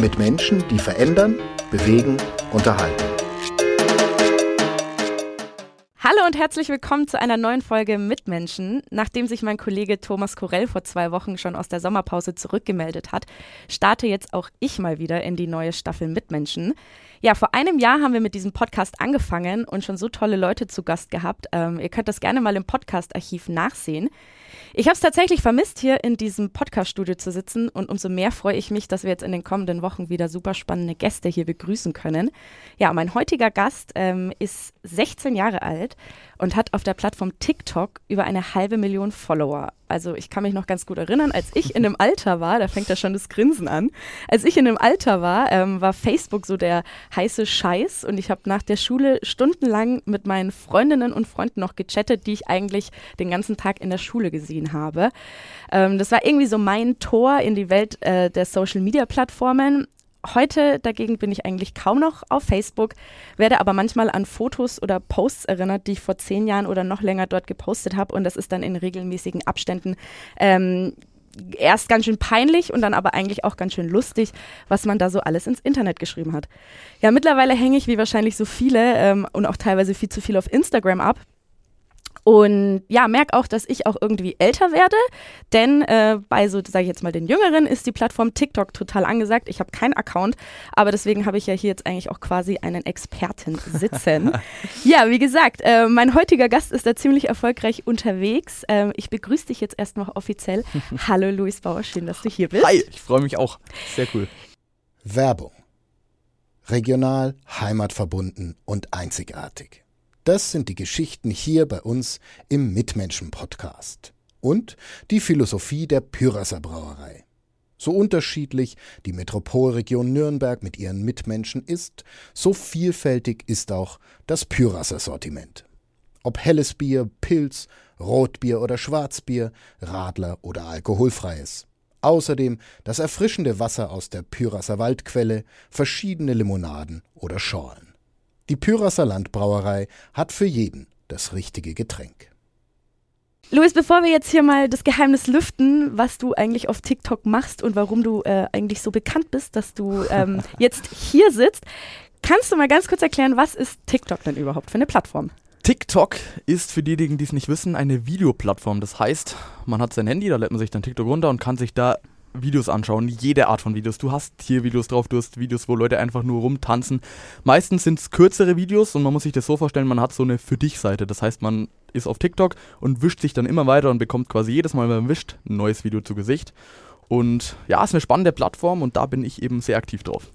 mit Menschen, die verändern, bewegen, unterhalten. Hallo und herzlich willkommen zu einer neuen Folge Mitmenschen. Nachdem sich mein Kollege Thomas Korell vor zwei Wochen schon aus der Sommerpause zurückgemeldet hat, starte jetzt auch ich mal wieder in die neue Staffel Mitmenschen. Ja, vor einem Jahr haben wir mit diesem Podcast angefangen und schon so tolle Leute zu Gast gehabt. Ähm, ihr könnt das gerne mal im Podcast-Archiv nachsehen. Ich habe es tatsächlich vermisst, hier in diesem Podcast-Studio zu sitzen und umso mehr freue ich mich, dass wir jetzt in den kommenden Wochen wieder super spannende Gäste hier begrüßen können. Ja, mein heutiger Gast ähm, ist 16 Jahre alt und hat auf der Plattform TikTok über eine halbe Million Follower. Also ich kann mich noch ganz gut erinnern, als ich in dem Alter war, da fängt ja schon das Grinsen an, als ich in dem Alter war, ähm, war Facebook so der heiße Scheiß und ich habe nach der Schule stundenlang mit meinen Freundinnen und Freunden noch gechattet, die ich eigentlich den ganzen Tag in der Schule gesehen habe. Ähm, das war irgendwie so mein Tor in die Welt äh, der Social-Media-Plattformen Heute dagegen bin ich eigentlich kaum noch auf Facebook, werde aber manchmal an Fotos oder Posts erinnert, die ich vor zehn Jahren oder noch länger dort gepostet habe. Und das ist dann in regelmäßigen Abständen ähm, erst ganz schön peinlich und dann aber eigentlich auch ganz schön lustig, was man da so alles ins Internet geschrieben hat. Ja, mittlerweile hänge ich wie wahrscheinlich so viele ähm, und auch teilweise viel zu viel auf Instagram ab. Und ja, merke auch, dass ich auch irgendwie älter werde, denn äh, bei so, sage ich jetzt mal, den Jüngeren ist die Plattform TikTok total angesagt. Ich habe keinen Account, aber deswegen habe ich ja hier jetzt eigentlich auch quasi einen Experten sitzen. ja, wie gesagt, äh, mein heutiger Gast ist da ziemlich erfolgreich unterwegs. Ähm, ich begrüße dich jetzt erstmal offiziell. Hallo Luis Bauer, schön, dass du hier bist. Hi, ich freue mich auch. Sehr cool. Werbung. Regional, heimatverbunden und einzigartig. Das sind die Geschichten hier bei uns im Mitmenschen-Podcast. Und die Philosophie der Pyrasser Brauerei. So unterschiedlich die Metropolregion Nürnberg mit ihren Mitmenschen ist, so vielfältig ist auch das Pyrasser Sortiment. Ob helles Bier, Pilz, Rotbier oder Schwarzbier, Radler oder alkoholfreies. Außerdem das erfrischende Wasser aus der Pyrasser Waldquelle, verschiedene Limonaden oder Schorlen. Die Pyrasser Landbrauerei hat für jeden das richtige Getränk. Luis, bevor wir jetzt hier mal das Geheimnis lüften, was du eigentlich auf TikTok machst und warum du äh, eigentlich so bekannt bist, dass du ähm, jetzt hier sitzt, kannst du mal ganz kurz erklären, was ist TikTok denn überhaupt für eine Plattform? TikTok ist für diejenigen, die es nicht wissen, eine Videoplattform. Das heißt, man hat sein Handy, da lädt man sich dann TikTok runter und kann sich da Videos anschauen, jede Art von Videos. Du hast Tiervideos drauf, du hast Videos, wo Leute einfach nur rumtanzen. Meistens sind es kürzere Videos und man muss sich das so vorstellen, man hat so eine Für dich-Seite. Das heißt, man ist auf TikTok und wischt sich dann immer weiter und bekommt quasi jedes Mal, wenn man wischt, ein neues Video zu Gesicht. Und ja, ist eine spannende Plattform und da bin ich eben sehr aktiv drauf.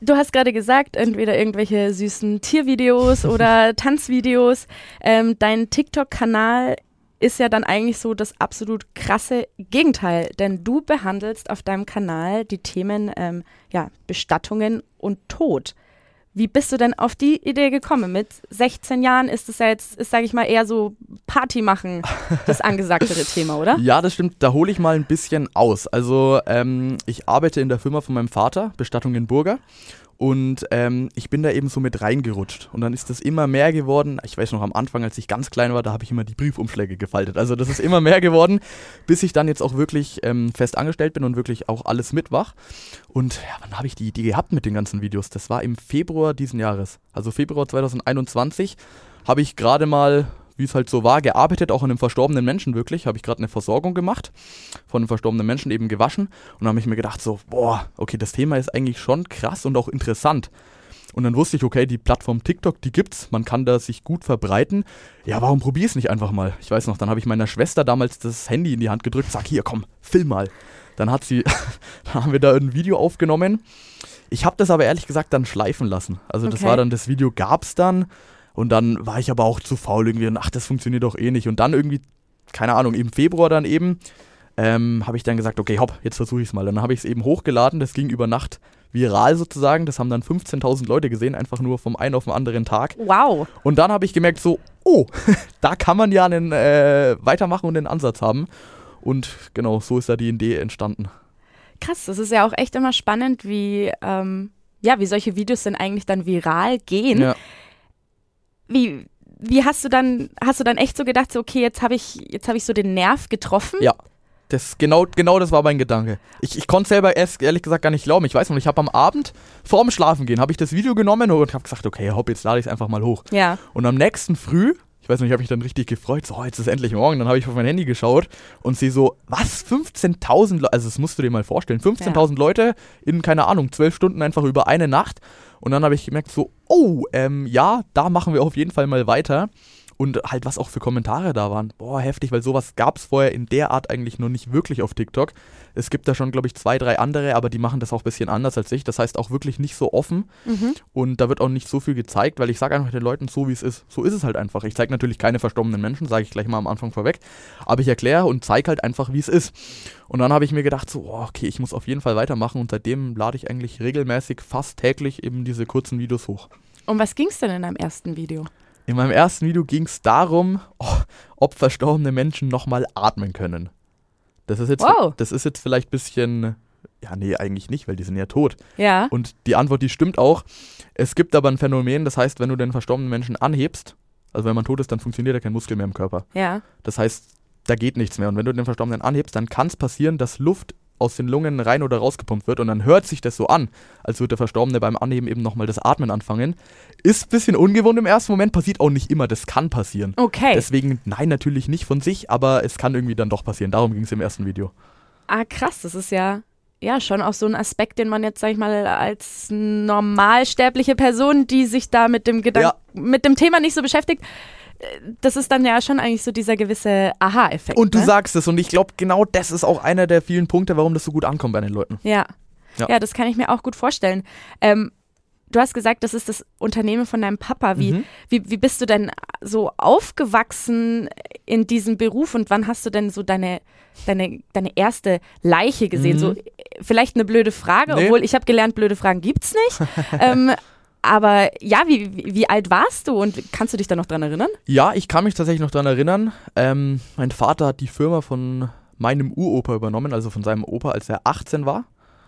Du hast gerade gesagt, entweder irgendwelche süßen Tiervideos oder Tanzvideos. Ähm, dein TikTok-Kanal ist ja dann eigentlich so das absolut krasse Gegenteil, denn du behandelst auf deinem Kanal die Themen ähm, ja, Bestattungen und Tod. Wie bist du denn auf die Idee gekommen? Mit 16 Jahren ist es ja jetzt, ist, sage ich mal, eher so Party machen, das angesagtere Thema, oder? Ja, das stimmt. Da hole ich mal ein bisschen aus. Also, ähm, ich arbeite in der Firma von meinem Vater, Bestattung in Burger. Und ähm, ich bin da eben so mit reingerutscht. Und dann ist das immer mehr geworden. Ich weiß noch am Anfang, als ich ganz klein war, da habe ich immer die Briefumschläge gefaltet. Also das ist immer mehr geworden, bis ich dann jetzt auch wirklich ähm, fest angestellt bin und wirklich auch alles mitwach. Und ja, wann habe ich die Idee gehabt mit den ganzen Videos? Das war im Februar diesen Jahres. Also Februar 2021 habe ich gerade mal wie es halt so war, gearbeitet, auch an einem verstorbenen Menschen wirklich. Habe ich gerade eine Versorgung gemacht, von einem verstorbenen Menschen eben gewaschen. Und habe ich mir gedacht, so, boah, okay, das Thema ist eigentlich schon krass und auch interessant. Und dann wusste ich, okay, die Plattform TikTok, die gibt's, man kann da sich gut verbreiten. Ja, warum probier es nicht einfach mal? Ich weiß noch, dann habe ich meiner Schwester damals das Handy in die Hand gedrückt, sag hier, komm, film mal. Dann hat sie, dann haben wir da ein Video aufgenommen. Ich habe das aber ehrlich gesagt dann schleifen lassen. Also okay. das war dann, das Video gab's dann und dann war ich aber auch zu faul irgendwie und ach, das funktioniert doch eh nicht. Und dann irgendwie, keine Ahnung, im Februar dann eben ähm, habe ich dann gesagt, okay, hopp, jetzt versuche ich es mal. Dann habe ich es eben hochgeladen, das ging über Nacht viral sozusagen. Das haben dann 15.000 Leute gesehen, einfach nur vom einen auf den anderen Tag. Wow. Und dann habe ich gemerkt, so, oh, da kann man ja einen äh, weitermachen und einen Ansatz haben. Und genau, so ist da die Idee entstanden. Krass, das ist ja auch echt immer spannend, wie, ähm, ja, wie solche Videos denn eigentlich dann viral gehen. Ja. Wie, wie hast du dann, hast du dann echt so gedacht, so, okay, jetzt habe ich, jetzt habe ich so den Nerv getroffen? Ja. Das, genau, genau das war mein Gedanke. Ich, ich konnte selber erst ehrlich gesagt gar nicht glauben. Ich weiß noch, ich habe am Abend vorm Schlafengehen habe ich das Video genommen und habe gesagt, okay, hopp, jetzt lade ich es einfach mal hoch. Ja. Und am nächsten Früh, ich weiß nicht, ich habe mich dann richtig gefreut, so, jetzt ist endlich morgen. Dann habe ich auf mein Handy geschaut und sehe so, was, 15.000 Leute, also das musst du dir mal vorstellen, 15.000 Leute in, keine Ahnung, 12 Stunden einfach über eine Nacht. Und dann habe ich gemerkt, so, oh, ähm, ja, da machen wir auf jeden Fall mal weiter. Und halt, was auch für Kommentare da waren. Boah, heftig, weil sowas gab es vorher in der Art eigentlich noch nicht wirklich auf TikTok. Es gibt da schon, glaube ich, zwei, drei andere, aber die machen das auch ein bisschen anders als ich. Das heißt auch wirklich nicht so offen. Mhm. Und da wird auch nicht so viel gezeigt, weil ich sage einfach den Leuten so, wie es ist. So ist es halt einfach. Ich zeige natürlich keine verstorbenen Menschen, sage ich gleich mal am Anfang vorweg. Aber ich erkläre und zeige halt einfach, wie es ist. Und dann habe ich mir gedacht, so, oh, okay, ich muss auf jeden Fall weitermachen. Und seitdem lade ich eigentlich regelmäßig, fast täglich eben diese kurzen Videos hoch. Um was ging es denn in deinem ersten Video? In meinem ersten Video ging es darum, oh, ob verstorbene Menschen nochmal atmen können. Das ist jetzt, Wow. das ist jetzt vielleicht ein bisschen, ja, nee, eigentlich nicht, weil die sind ja tot. Ja. Und die Antwort, die stimmt auch. Es gibt aber ein Phänomen, das heißt, wenn du den verstorbenen Menschen anhebst, also wenn man tot ist, dann funktioniert ja kein Muskel mehr im Körper. Ja. Das heißt, da geht nichts mehr. Und wenn du den Verstorbenen anhebst, dann kann es passieren, dass Luft aus den Lungen rein oder rausgepumpt wird und dann hört sich das so an, als würde der Verstorbene beim Anheben eben nochmal das Atmen anfangen. Ist ein bisschen ungewohnt im ersten Moment, passiert auch nicht immer, das kann passieren. Okay. Deswegen, nein, natürlich nicht von sich, aber es kann irgendwie dann doch passieren. Darum ging es im ersten Video. ah, krass, das ist ja, ja schon auch so ein Aspekt, den man jetzt, sag ich mal, als normalsterbliche Person, die sich da mit dem Gedanken, mit dem Thema nicht so beschäftigt, das ist dann ja schon eigentlich so dieser gewisse Aha-Effekt. Und du ne? sagst es und ich glaube, genau das ist auch einer der vielen Punkte, warum das so gut ankommt bei den Leuten. Ja. Ja. ja. das kann ich mir auch gut vorstellen. Ähm, du hast gesagt, das ist das Unternehmen von deinem Papa. Wie, Mhm. wie, wie bist du denn so aufgewachsen in diesem Beruf und wann hast du denn so deine, deine, deine erste Leiche gesehen? Mhm. So, äh, vielleicht eine blöde Frage, Nee. obwohl ich habe gelernt, blöde Fragen gibt's nicht. ähm, aber ja, wie, wie, alt warst du und kannst du dich da noch dran erinnern? Ja, ich kann mich tatsächlich noch daran erinnern. Ähm, mein Vater hat die Firma von meinem Uropa übernommen, also von seinem Opa, als er 18 war.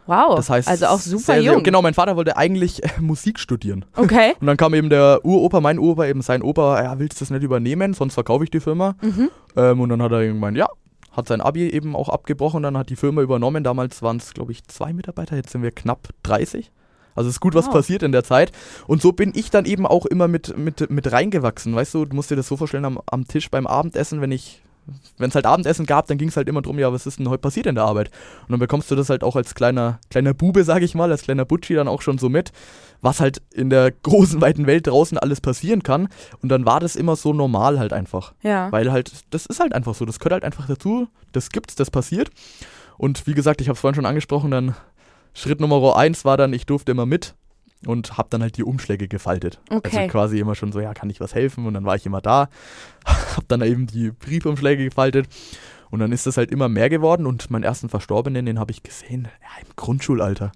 Wow, Das heißt, also auch super sehr, sehr, jung. Genau, mein Vater wollte eigentlich äh, Musik studieren. Okay. Und dann kam eben der Uropa, mein Uropa, eben sein Opa, ja, willst du das nicht übernehmen, sonst verkaufe ich die Firma. Mhm. Ähm, und dann hat er irgendwann, ja, hat sein Abi eben auch abgebrochen, dann hat die Firma übernommen. Damals waren es, glaube ich, zwei Mitarbeiter, jetzt sind wir knapp 30. Also es ist gut, was Wow. passiert in der Zeit. Und so bin ich dann eben auch immer mit, mit, mit reingewachsen. Weißt du, du musst dir das so vorstellen, am, am Tisch beim Abendessen, wenn ich, wenn es halt Abendessen gab, dann ging es halt immer drum, ja, was ist denn heute passiert in der Arbeit? Und dann bekommst du das halt auch als kleiner, kleiner Bube, sag ich mal, als kleiner Butschi dann auch schon so mit, was halt in der großen, weiten Welt draußen alles passieren kann. Und dann war das immer so normal halt einfach. Ja. Weil halt, das ist halt einfach so, das gehört halt einfach dazu, das gibt's, das passiert. Und wie gesagt, ich habe es vorhin schon angesprochen, dann Schritt Nummer eins war dann, ich durfte immer mit und habe dann halt die Umschläge gefaltet. Okay. Also quasi immer schon so, ja, kann ich was helfen? Und dann war ich immer da, habe dann eben die Briefumschläge gefaltet und dann ist das halt immer mehr geworden und meinen ersten Verstorbenen, den habe ich gesehen, ja, im Grundschulalter.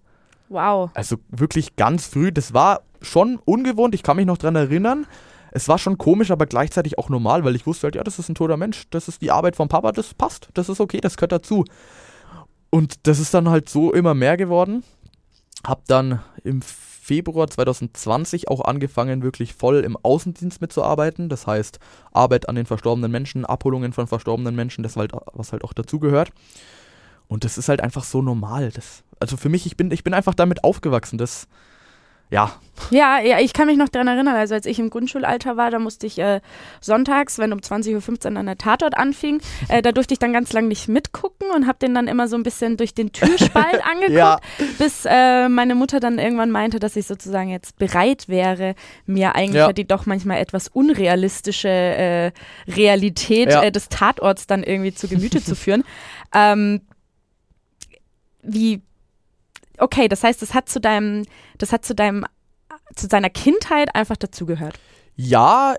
Wow. Also wirklich ganz früh. Das war schon ungewohnt. Ich kann mich noch dran erinnern. Es war schon komisch, aber gleichzeitig auch normal, weil ich wusste halt, ja, das ist ein toter Mensch. Das ist die Arbeit vom Papa. Das passt. Das ist okay. Das gehört dazu. Und das ist dann halt so immer mehr geworden. Hab dann im Februar 2020 auch angefangen, wirklich voll im Außendienst mitzuarbeiten. Das heißt, Arbeit an den verstorbenen Menschen, Abholungen von verstorbenen Menschen, das halt, was halt auch dazugehört. Und das ist halt einfach so normal. Das, also für mich, ich bin, ich bin einfach damit aufgewachsen. Das, ja, Ja, ja, ich kann mich noch daran erinnern, also als ich im Grundschulalter war, da musste ich äh, sonntags, wenn um 20.15 Uhr dann der Tatort anfing, äh, da durfte ich dann ganz lang nicht mitgucken und habe den dann immer so ein bisschen durch den Türspalt angeguckt, Ja. bis äh, meine Mutter dann irgendwann meinte, dass ich sozusagen jetzt bereit wäre, mir eigentlich Ja. ja. die doch manchmal etwas unrealistische äh, Realität Ja. äh, des Tatorts dann irgendwie zu Gemüte zu führen. Ähm, wie, okay, das heißt, das hat zu deinem, das hat zu deinem, zu deiner Kindheit einfach dazugehört. Ja,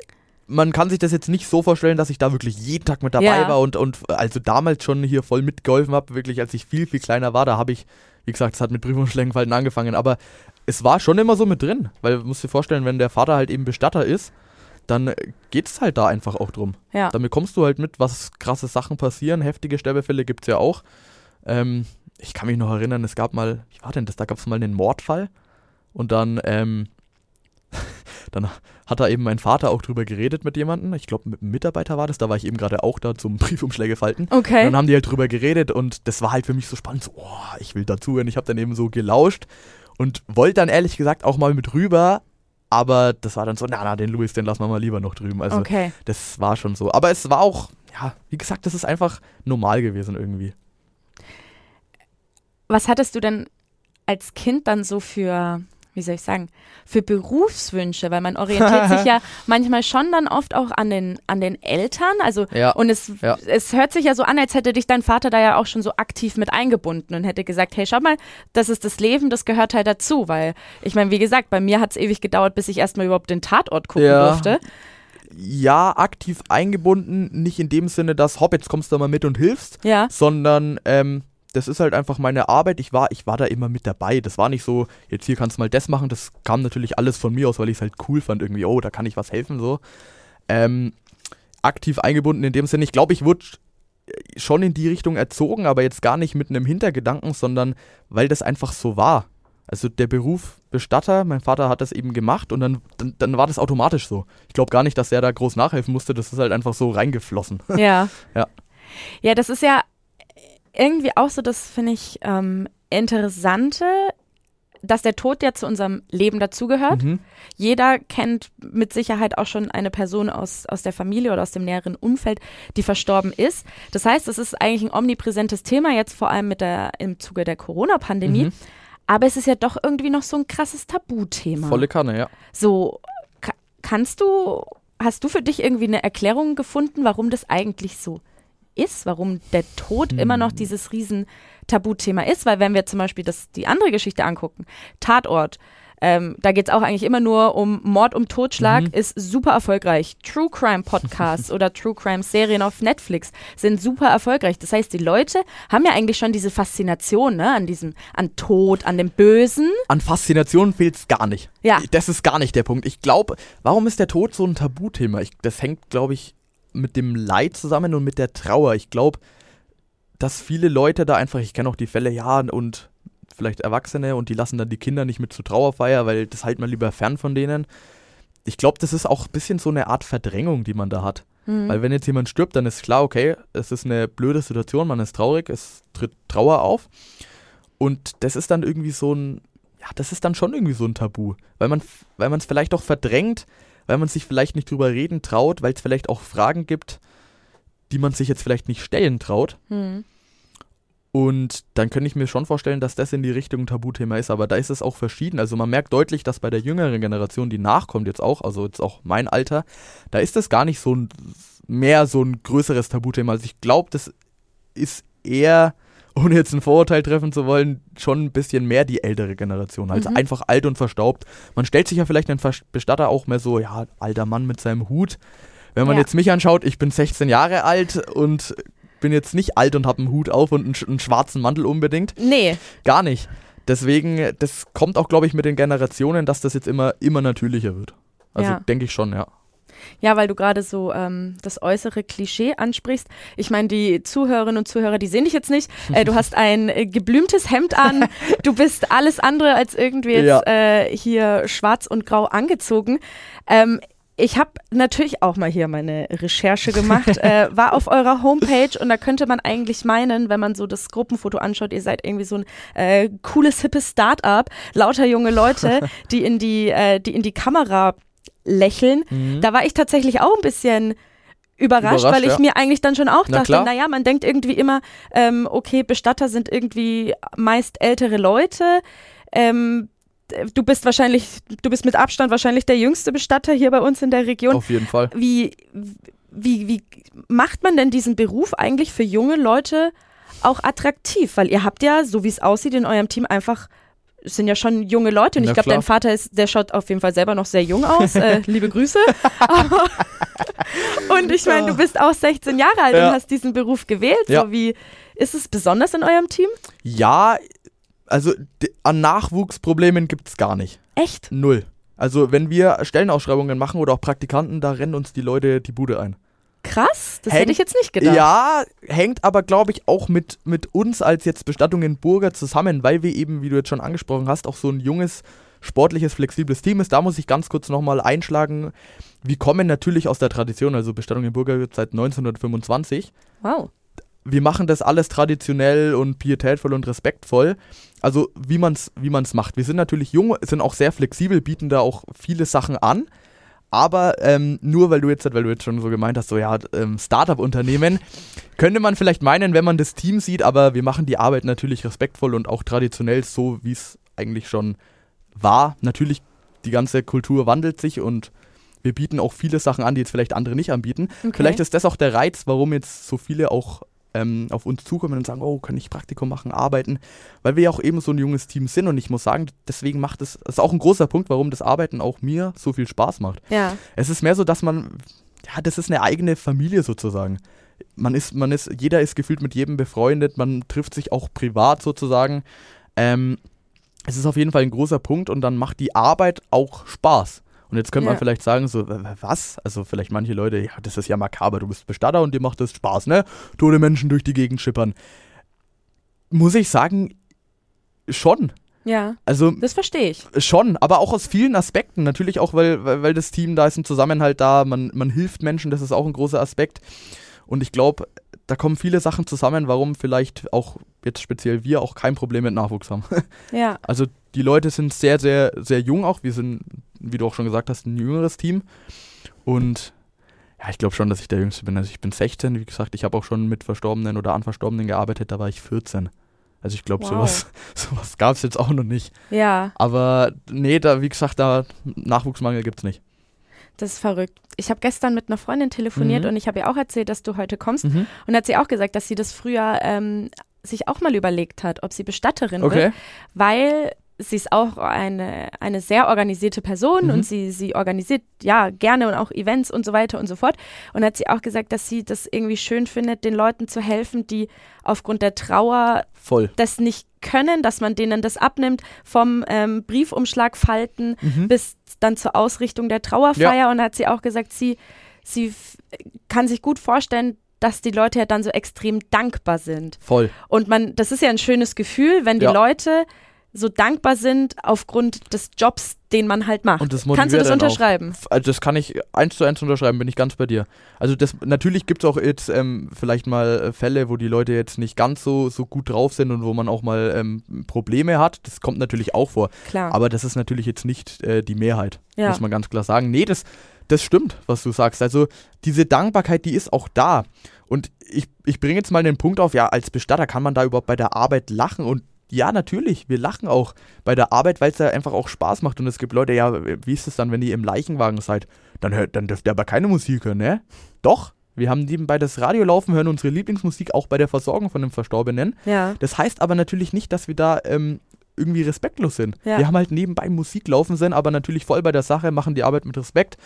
man kann sich das jetzt nicht so vorstellen, dass ich da wirklich jeden Tag mit dabei Ja. war und, und also damals schon hier voll mitgeholfen habe, wirklich als ich viel, viel kleiner war, da habe ich, wie gesagt, es hat mit Briefumschlägenfalten angefangen, aber es war schon immer so mit drin, weil du musst dir vorstellen, wenn der Vater halt eben Bestatter ist, dann geht es halt da einfach auch drum. Ja. Dann bekommst du halt mit, was krasse Sachen passieren, heftige Sterbefälle gibt es ja auch. Ähm, ich kann mich noch erinnern, es gab mal, wie war denn das, da gab es mal einen Mordfall und dann, ähm, dann hat da eben mein Vater auch drüber geredet mit jemandem. Ich glaube, mit einem Mitarbeiter war das. Da war ich eben gerade auch da zum Briefumschläge falten. Okay. Und dann haben die halt drüber geredet und das war halt für mich so spannend. So, oh, ich will dazuhören. Ich habe dann eben so gelauscht und wollte dann ehrlich gesagt auch mal mit rüber. Aber das war dann so, na, na, den Louis, den lassen wir mal lieber noch drüben. Also okay. das war schon so. Aber es war auch, ja, wie gesagt, das ist einfach normal gewesen irgendwie. Was hattest du denn als Kind dann so für, wie soll ich sagen, für Berufswünsche? Weil man orientiert sich ja manchmal schon dann oft auch an den, an den Eltern. Also Ja. und es, Ja. es hört sich ja so an, als hätte dich dein Vater da ja auch schon so aktiv mit eingebunden und hätte gesagt, hey, schau mal, das ist das Leben, das gehört halt dazu. Weil, ich meine, wie gesagt, bei mir hat es ewig gedauert, bis ich erstmal überhaupt den Tatort gucken Ja. durfte. Ja, aktiv eingebunden, nicht in dem Sinne, dass, hopp, jetzt kommst du mal mit und hilfst, Ja. sondern ähm, das ist halt einfach meine Arbeit. Ich war, ich war da immer mit dabei. Das war nicht so, jetzt hier kannst du mal das machen. Das kam natürlich alles von mir aus, weil ich es halt cool fand. Irgendwie, oh, da kann ich was helfen. so. Ähm, aktiv eingebunden in dem Sinne. Ich glaube, ich wurde schon in die Richtung erzogen, aber jetzt gar nicht mit einem Hintergedanken, sondern weil das einfach so war. Also der Beruf Bestatter, mein Vater hat das eben gemacht und dann, dann, dann war das automatisch so. Ich glaube gar nicht, dass er da groß nachhelfen musste, das ist halt einfach so reingeflossen. Ja. Ja. Ja, das ist ja irgendwie auch so, das finde ich ähm, interessante, dass der Tod ja zu unserem Leben dazugehört. Mhm. Jeder kennt mit Sicherheit auch schon eine Person aus, aus der Familie oder aus dem näheren Umfeld, die verstorben ist. Das heißt, es ist eigentlich ein omnipräsentes Thema, jetzt vor allem mit der, im Zuge der Corona-Pandemie. Mhm. Aber es ist ja doch irgendwie noch so ein krasses Tabuthema. Volle Kanne, ja. So, ka kannst du, hast du für dich irgendwie eine Erklärung gefunden, warum das eigentlich so ist, warum der Tod immer noch dieses riesen Tabuthema ist? Weil wenn wir zum Beispiel das, die andere Geschichte angucken, Tatort, ähm, da geht es auch eigentlich immer nur um Mord, um Totschlag, Mhm. ist super erfolgreich. True Crime Podcasts oder True Crime Serien auf Netflix sind super erfolgreich. Das heißt, die Leute haben ja eigentlich schon diese Faszination ne, an diesem, an Tod, an dem Bösen. An Faszination fehlt es gar nicht. Ja. Das ist gar nicht der Punkt. Ich glaube, warum ist der Tod so ein Tabuthema? Ich, das hängt, glaube ich, mit dem Leid zusammen und mit der Trauer. Ich glaube, dass viele Leute da einfach, ich kenne auch die Fälle, ja, und vielleicht Erwachsene und die lassen dann die Kinder nicht mit zur Trauerfeier, weil das halt mal lieber fern von denen. Ich glaube, das ist auch ein bisschen so eine Art Verdrängung, die man da hat. Mhm. Weil wenn jetzt jemand stirbt, dann ist klar, okay, es ist eine blöde Situation, man ist traurig, es tritt Trauer auf. Und das ist dann irgendwie so ein, ja, das ist dann schon irgendwie so ein Tabu. Weil man weil es vielleicht auch verdrängt, weil man sich vielleicht nicht drüber reden traut, weil es vielleicht auch Fragen gibt, die man sich jetzt vielleicht nicht stellen traut. Hm. Und dann könnte ich mir schon vorstellen, dass das in die Richtung Tabuthema ist, aber da ist es auch verschieden. Also man merkt deutlich, dass bei der jüngeren Generation, die nachkommt jetzt auch, also jetzt auch mein Alter, da ist das gar nicht so ein mehr so ein größeres Tabuthema. Also ich glaube, das ist eher, ohne jetzt ein Vorurteil treffen zu wollen, schon ein bisschen mehr die ältere Generation. Also Mhm. einfach alt und verstaubt. Man stellt sich ja vielleicht einen Bestatter auch mehr so, ja, alter Mann mit seinem Hut. Wenn man Ja. jetzt mich anschaut, ich bin 16 Jahre alt und bin jetzt nicht alt und habe einen Hut auf und einen, sch- einen schwarzen Mantel unbedingt. Nee, Gar nicht. Deswegen, das kommt auch, glaube ich, mit den Generationen, dass das jetzt immer, immer natürlicher wird. Also Ja. denke ich schon, ja. Ja, weil du gerade so ähm, das äußere Klischee ansprichst. Ich meine, die Zuhörerinnen und Zuhörer, die sehen dich jetzt nicht. Äh, du hast ein äh, geblümtes Hemd an. Du bist alles andere als irgendwie jetzt Ja. äh, hier schwarz und grau angezogen. Ähm, ich habe natürlich auch mal hier meine Recherche gemacht, äh, war auf eurer Homepage und da könnte man eigentlich meinen, wenn man so das Gruppenfoto anschaut, ihr seid irgendwie so ein äh, cooles, hippes Start-up, lauter junge Leute, die in die, äh, die in die Kamera lächeln. Da war ich tatsächlich auch ein bisschen überrascht, Überrascht, weil ich ja. mir eigentlich dann schon auch Na dachte, naja, man denkt irgendwie immer, ähm, okay, Bestatter sind irgendwie meist ältere Leute. Ähm, du bist wahrscheinlich, du bist mit Abstand wahrscheinlich der jüngste Bestatter hier bei uns in der Region. Auf jeden Fall. Wie, wie, wie macht man denn diesen Beruf eigentlich für junge Leute auch attraktiv? Weil ihr habt ja, so wie es aussieht, in eurem Team einfach es sind ja schon junge Leute und Na ich glaube, dein Vater ist, der schaut auf jeden Fall selber noch sehr jung aus. Äh, liebe Grüße. Und ich meine, du bist auch 16 Jahre alt Ja. und hast diesen Beruf gewählt. Ja. So wie ist es besonders in eurem Team? Ja, also an Nachwuchsproblemen gibt es gar nicht. Echt? Null. Also wenn wir Stellenausschreibungen machen oder auch Praktikanten, da rennen uns die Leute die Bude ein. Krass, das Hängt- hätte ich jetzt nicht gedacht. Ja, hängt aber, glaube ich, auch mit, mit uns als jetzt Bestattungen Burger zusammen, weil wir eben, wie du jetzt schon angesprochen hast, auch so ein junges, sportliches, flexibles Team ist. Da muss ich ganz kurz nochmal einschlagen. Wir kommen natürlich aus der Tradition, also Bestattungen Burger wird seit 1925. Wow. Wir machen das alles traditionell und pietätvoll und respektvoll. Also wie man es wie man's macht. Wir sind natürlich jung, sind auch sehr flexibel, bieten da auch viele Sachen an. Aber ähm, nur weil du jetzt, weil du jetzt schon so gemeint hast, so ja, ähm, Startup-Unternehmen, könnte man vielleicht meinen, wenn man das Team sieht, aber wir machen die Arbeit natürlich respektvoll und auch traditionell so, wie es eigentlich schon war. Natürlich, die ganze Kultur wandelt sich und wir bieten auch viele Sachen an, die jetzt vielleicht andere nicht anbieten. Okay. Vielleicht ist das auch der Reiz, warum jetzt so viele auch ähm, auf uns zukommen und sagen, oh, kann ich Praktikum machen, arbeiten, weil wir ja auch eben so ein junges Team sind und ich muss sagen, deswegen macht es, das ist auch ein großer Punkt, warum das Arbeiten auch mir so viel Spaß macht. Ja. Es ist mehr so, dass man, ja, das ist eine eigene Familie sozusagen. Man ist, man ist, jeder ist gefühlt mit jedem befreundet, man trifft sich auch privat sozusagen. Ähm, es ist auf jeden Fall ein großer Punkt und dann macht die Arbeit auch Spaß. Und jetzt könnte Ja. man vielleicht sagen, so, was? Also vielleicht manche Leute, ja, das ist ja makaber, du bist Bestatter und dir macht das Spaß, ne? Tote Menschen durch die Gegend schippern. Muss ich sagen, schon. Ja. Also Das verstehe ich. Schon, aber auch aus vielen Aspekten. Natürlich auch, weil, weil, weil das Team, da ist ein Zusammenhalt da, man, man hilft Menschen, das ist auch ein großer Aspekt. Und ich glaube, da kommen viele Sachen zusammen, warum vielleicht auch jetzt speziell wir auch kein Problem mit Nachwuchs haben. Ja. Also die Leute sind sehr, sehr, sehr jung auch. Wir sind, wie du auch schon gesagt hast, ein jüngeres Team. Und ja, ich glaube schon, dass ich der Jüngste bin. Also ich bin 16, wie gesagt, ich habe auch schon mit Verstorbenen oder an Verstorbenen gearbeitet, da war ich 14. Also ich glaube, Wow. sowas, sowas gab es jetzt auch noch nicht. Ja. Aber nee, da, wie gesagt, da Nachwuchsmangel gibt's nicht. Das ist verrückt. Ich habe gestern mit einer Freundin telefoniert Mhm. und ich habe ihr auch erzählt, dass du heute kommst. Mhm. Und hat sie auch gesagt, dass sie das früher ähm, sich auch mal überlegt hat, ob sie Bestatterin Okay. wird, weil sie ist auch eine, eine sehr organisierte Person Mhm. und sie, sie organisiert ja gerne und auch Events und so weiter und so fort. Und hat sie auch gesagt, dass sie das irgendwie schön findet, den Leuten zu helfen, die aufgrund der Trauer Voll. das nicht können, dass man denen das abnimmt, vom ähm, Briefumschlag falten Mhm. bis dann zur Ausrichtung der Trauerfeier. Und hat sie auch gesagt, sie, sie kann sich gut vorstellen, dass die Leute ja dann so extrem dankbar sind. Voll. Und man, das ist ja ein schönes Gefühl, wenn die Ja. Leute so dankbar sind aufgrund des Jobs, den man halt macht. Und das Kannst du das auch. unterschreiben? Also das kann ich eins zu eins unterschreiben, bin ich ganz bei dir. Also das natürlich gibt es auch jetzt ähm, vielleicht mal äh, Fälle, wo die Leute jetzt nicht ganz so, so gut drauf sind und wo man auch mal ähm, Probleme hat. Das kommt natürlich auch vor. Klar. Aber das ist natürlich jetzt nicht äh, die Mehrheit, Ja. muss man ganz klar sagen. Nee, das, das stimmt, was du sagst. Also diese Dankbarkeit, die ist auch da. Und ich, ich bringe jetzt mal den Punkt auf, ja, als Bestatter kann man da überhaupt bei der Arbeit lachen und ja, natürlich, wir lachen auch bei der Arbeit, weil es ja einfach auch Spaß macht. Und es gibt Leute, ja, wie ist es dann, wenn ihr im Leichenwagen seid? Dann, hört, dann dürft ihr aber keine Musik hören, ne? Doch, wir haben nebenbei das Radio laufen, hören unsere Lieblingsmusik auch bei der Versorgung von dem Verstorbenen. ja. Das heißt aber natürlich nicht, dass wir da ähm, irgendwie respektlos sind. Ja. Wir haben halt nebenbei Musik laufen, sind aber natürlich voll bei der Sache, machen die Arbeit mit Respekt,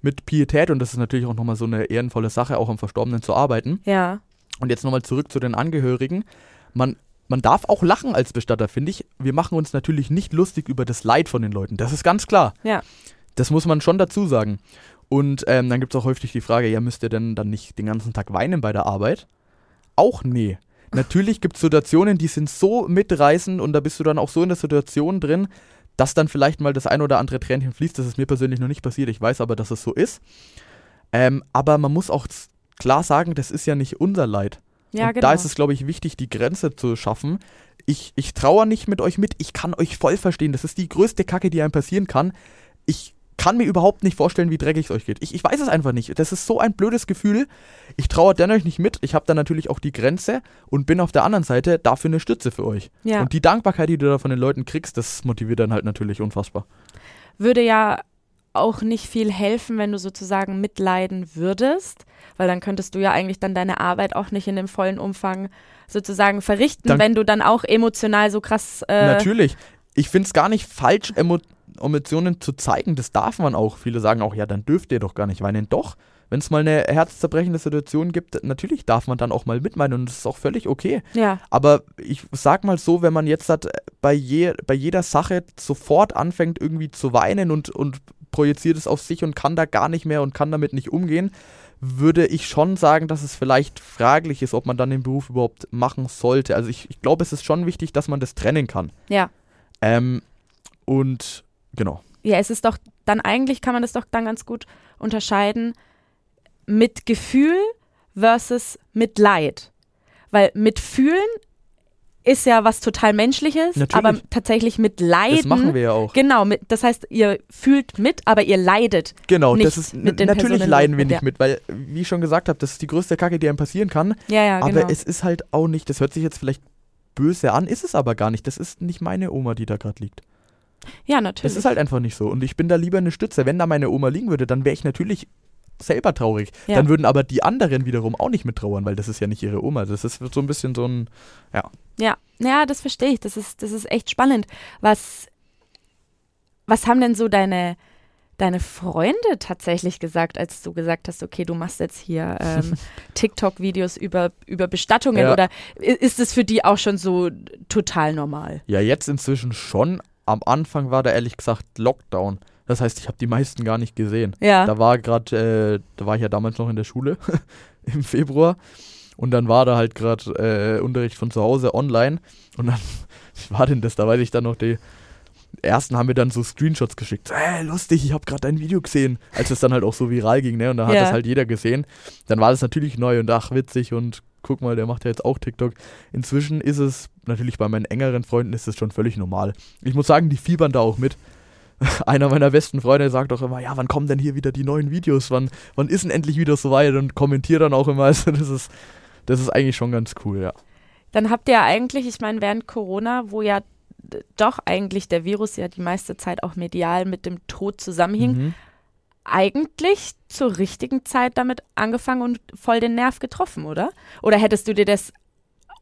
mit Pietät und das ist natürlich auch nochmal so eine ehrenvolle Sache, auch am Verstorbenen zu arbeiten. Ja. Und jetzt nochmal zurück zu den Angehörigen. Man, man darf auch lachen als Bestatter, finde ich. Wir machen uns natürlich nicht lustig über das Leid von den Leuten. Das ist ganz klar. Ja. Das muss man schon dazu sagen. Und ähm, dann gibt es auch häufig die Frage, ja, müsst ihr denn dann nicht den ganzen Tag weinen bei der Arbeit? Auch nee. Natürlich gibt es Situationen, die sind so mitreißend und da bist du dann auch so in der Situation drin, dass dann vielleicht mal das ein oder andere Tränchen fließt. Das ist mir persönlich noch nicht passiert. Ich weiß aber, dass es so ist. Ähm, aber man muss auch klar sagen, das ist ja nicht unser Leid. Ja, und genau. da ist es, glaube ich, wichtig, die Grenze zu schaffen. Ich, ich trauere nicht mit euch mit, ich kann euch voll verstehen. Das ist die größte Kacke, die einem passieren kann. Ich kann mir überhaupt nicht vorstellen, wie dreckig es euch geht. Ich, ich weiß es einfach nicht. Das ist so ein blödes Gefühl. Ich trauere dennoch nicht mit. Ich habe da natürlich auch die Grenze und bin auf der anderen Seite dafür eine Stütze für euch. ja. Und die Dankbarkeit, die du da von den Leuten kriegst, das motiviert dann halt natürlich unfassbar. würde ja auch nicht viel helfen, wenn du sozusagen mitleiden würdest, weil dann könntest du ja eigentlich dann deine Arbeit auch nicht in dem vollen Umfang sozusagen verrichten, Dann- wenn du dann auch emotional so krass äh, Natürlich. Ich finde es gar nicht falsch, Emo Emotionen zu zeigen. Das darf man auch. Viele sagen auch, ja, dann dürft ihr doch gar nicht weinen. Doch, Wenn es mal eine herzzerbrechende Situation gibt, natürlich darf man dann auch mal mitmeinen und das ist auch völlig okay. Ja. Aber ich sag mal so, wenn man jetzt hat, bei, je, bei jeder Sache sofort anfängt irgendwie zu weinen und, und projiziert es auf sich und kann da gar nicht mehr und kann damit nicht umgehen, würde ich schon sagen, dass es vielleicht fraglich ist, ob man dann den Beruf überhaupt machen sollte. Also ich, ich glaube, es ist schon wichtig, dass man das trennen kann. Ja. Ähm, und genau. Ja, es ist doch, dann eigentlich kann man das doch dann ganz gut unterscheiden mit Gefühl versus mit Leid. Weil mit Fühlen ist ja was total Menschliches, Natürlich. aber tatsächlich mit Leiden. Das machen wir ja auch. Genau, mit, das heißt, ihr fühlt mit, aber ihr leidet. Genau, nicht das ist mit den natürlich Personen, leiden wir nicht der- mit, weil, wie ich schon gesagt habe, das ist die größte Kacke, die einem passieren kann. Ja, ja, aber genau. es ist halt auch nicht, das hört sich jetzt vielleicht böse an, ist es aber gar nicht. Das ist nicht meine Oma, die da gerade liegt. ja, Das natürlich. ist halt einfach nicht so. Und ich bin da lieber eine Stütze. Wenn da meine Oma liegen würde, dann wäre ich natürlich selber traurig. Ja. Dann würden aber die anderen wiederum auch nicht mit trauern, weil das ist ja nicht ihre Oma. Das ist so ein bisschen so ein, ja. Ja, ja, das verstehe ich. Das ist, das ist echt spannend. Was, was haben denn so deine, deine Freunde tatsächlich gesagt, als du gesagt hast, okay, du machst jetzt hier ähm, TikTok-Videos über, über Bestattungen Ja. oder ist es für die auch schon so total normal? Ja, jetzt inzwischen schon. Am Anfang war da ehrlich gesagt Lockdown. Das heißt, ich habe die meisten gar nicht gesehen. Ja. Da war gerade, äh, da war ich ja damals noch in der Schule im Februar und dann war da halt gerade äh, Unterricht von zu Hause online und dann, wie war denn das? Da weiß ich dann noch die ersten haben mir dann so Screenshots geschickt. Hey, lustig, ich habe gerade dein Video gesehen, als es dann halt auch so viral ging, ne? Und da hat Ja. das halt jeder gesehen. Dann war das natürlich neu und ach witzig und guck mal, der macht ja jetzt auch TikTok. Inzwischen ist es natürlich bei meinen engeren Freunden ist es schon völlig normal. Ich muss sagen, die fiebern da auch mit. Einer meiner besten Freunde sagt auch immer, ja, wann kommen denn hier wieder die neuen Videos? Wann, wann ist denn endlich wieder soweit? Und kommentiert dann auch immer. Also das ist, das ist eigentlich schon ganz cool, ja. Dann habt ihr ja eigentlich, ich meine, während Corona, wo ja doch eigentlich der Virus ja die meiste Zeit auch medial mit dem Tod zusammenhing, Mhm. eigentlich zur richtigen Zeit damit angefangen und voll den Nerv getroffen, oder? Oder hättest du dir das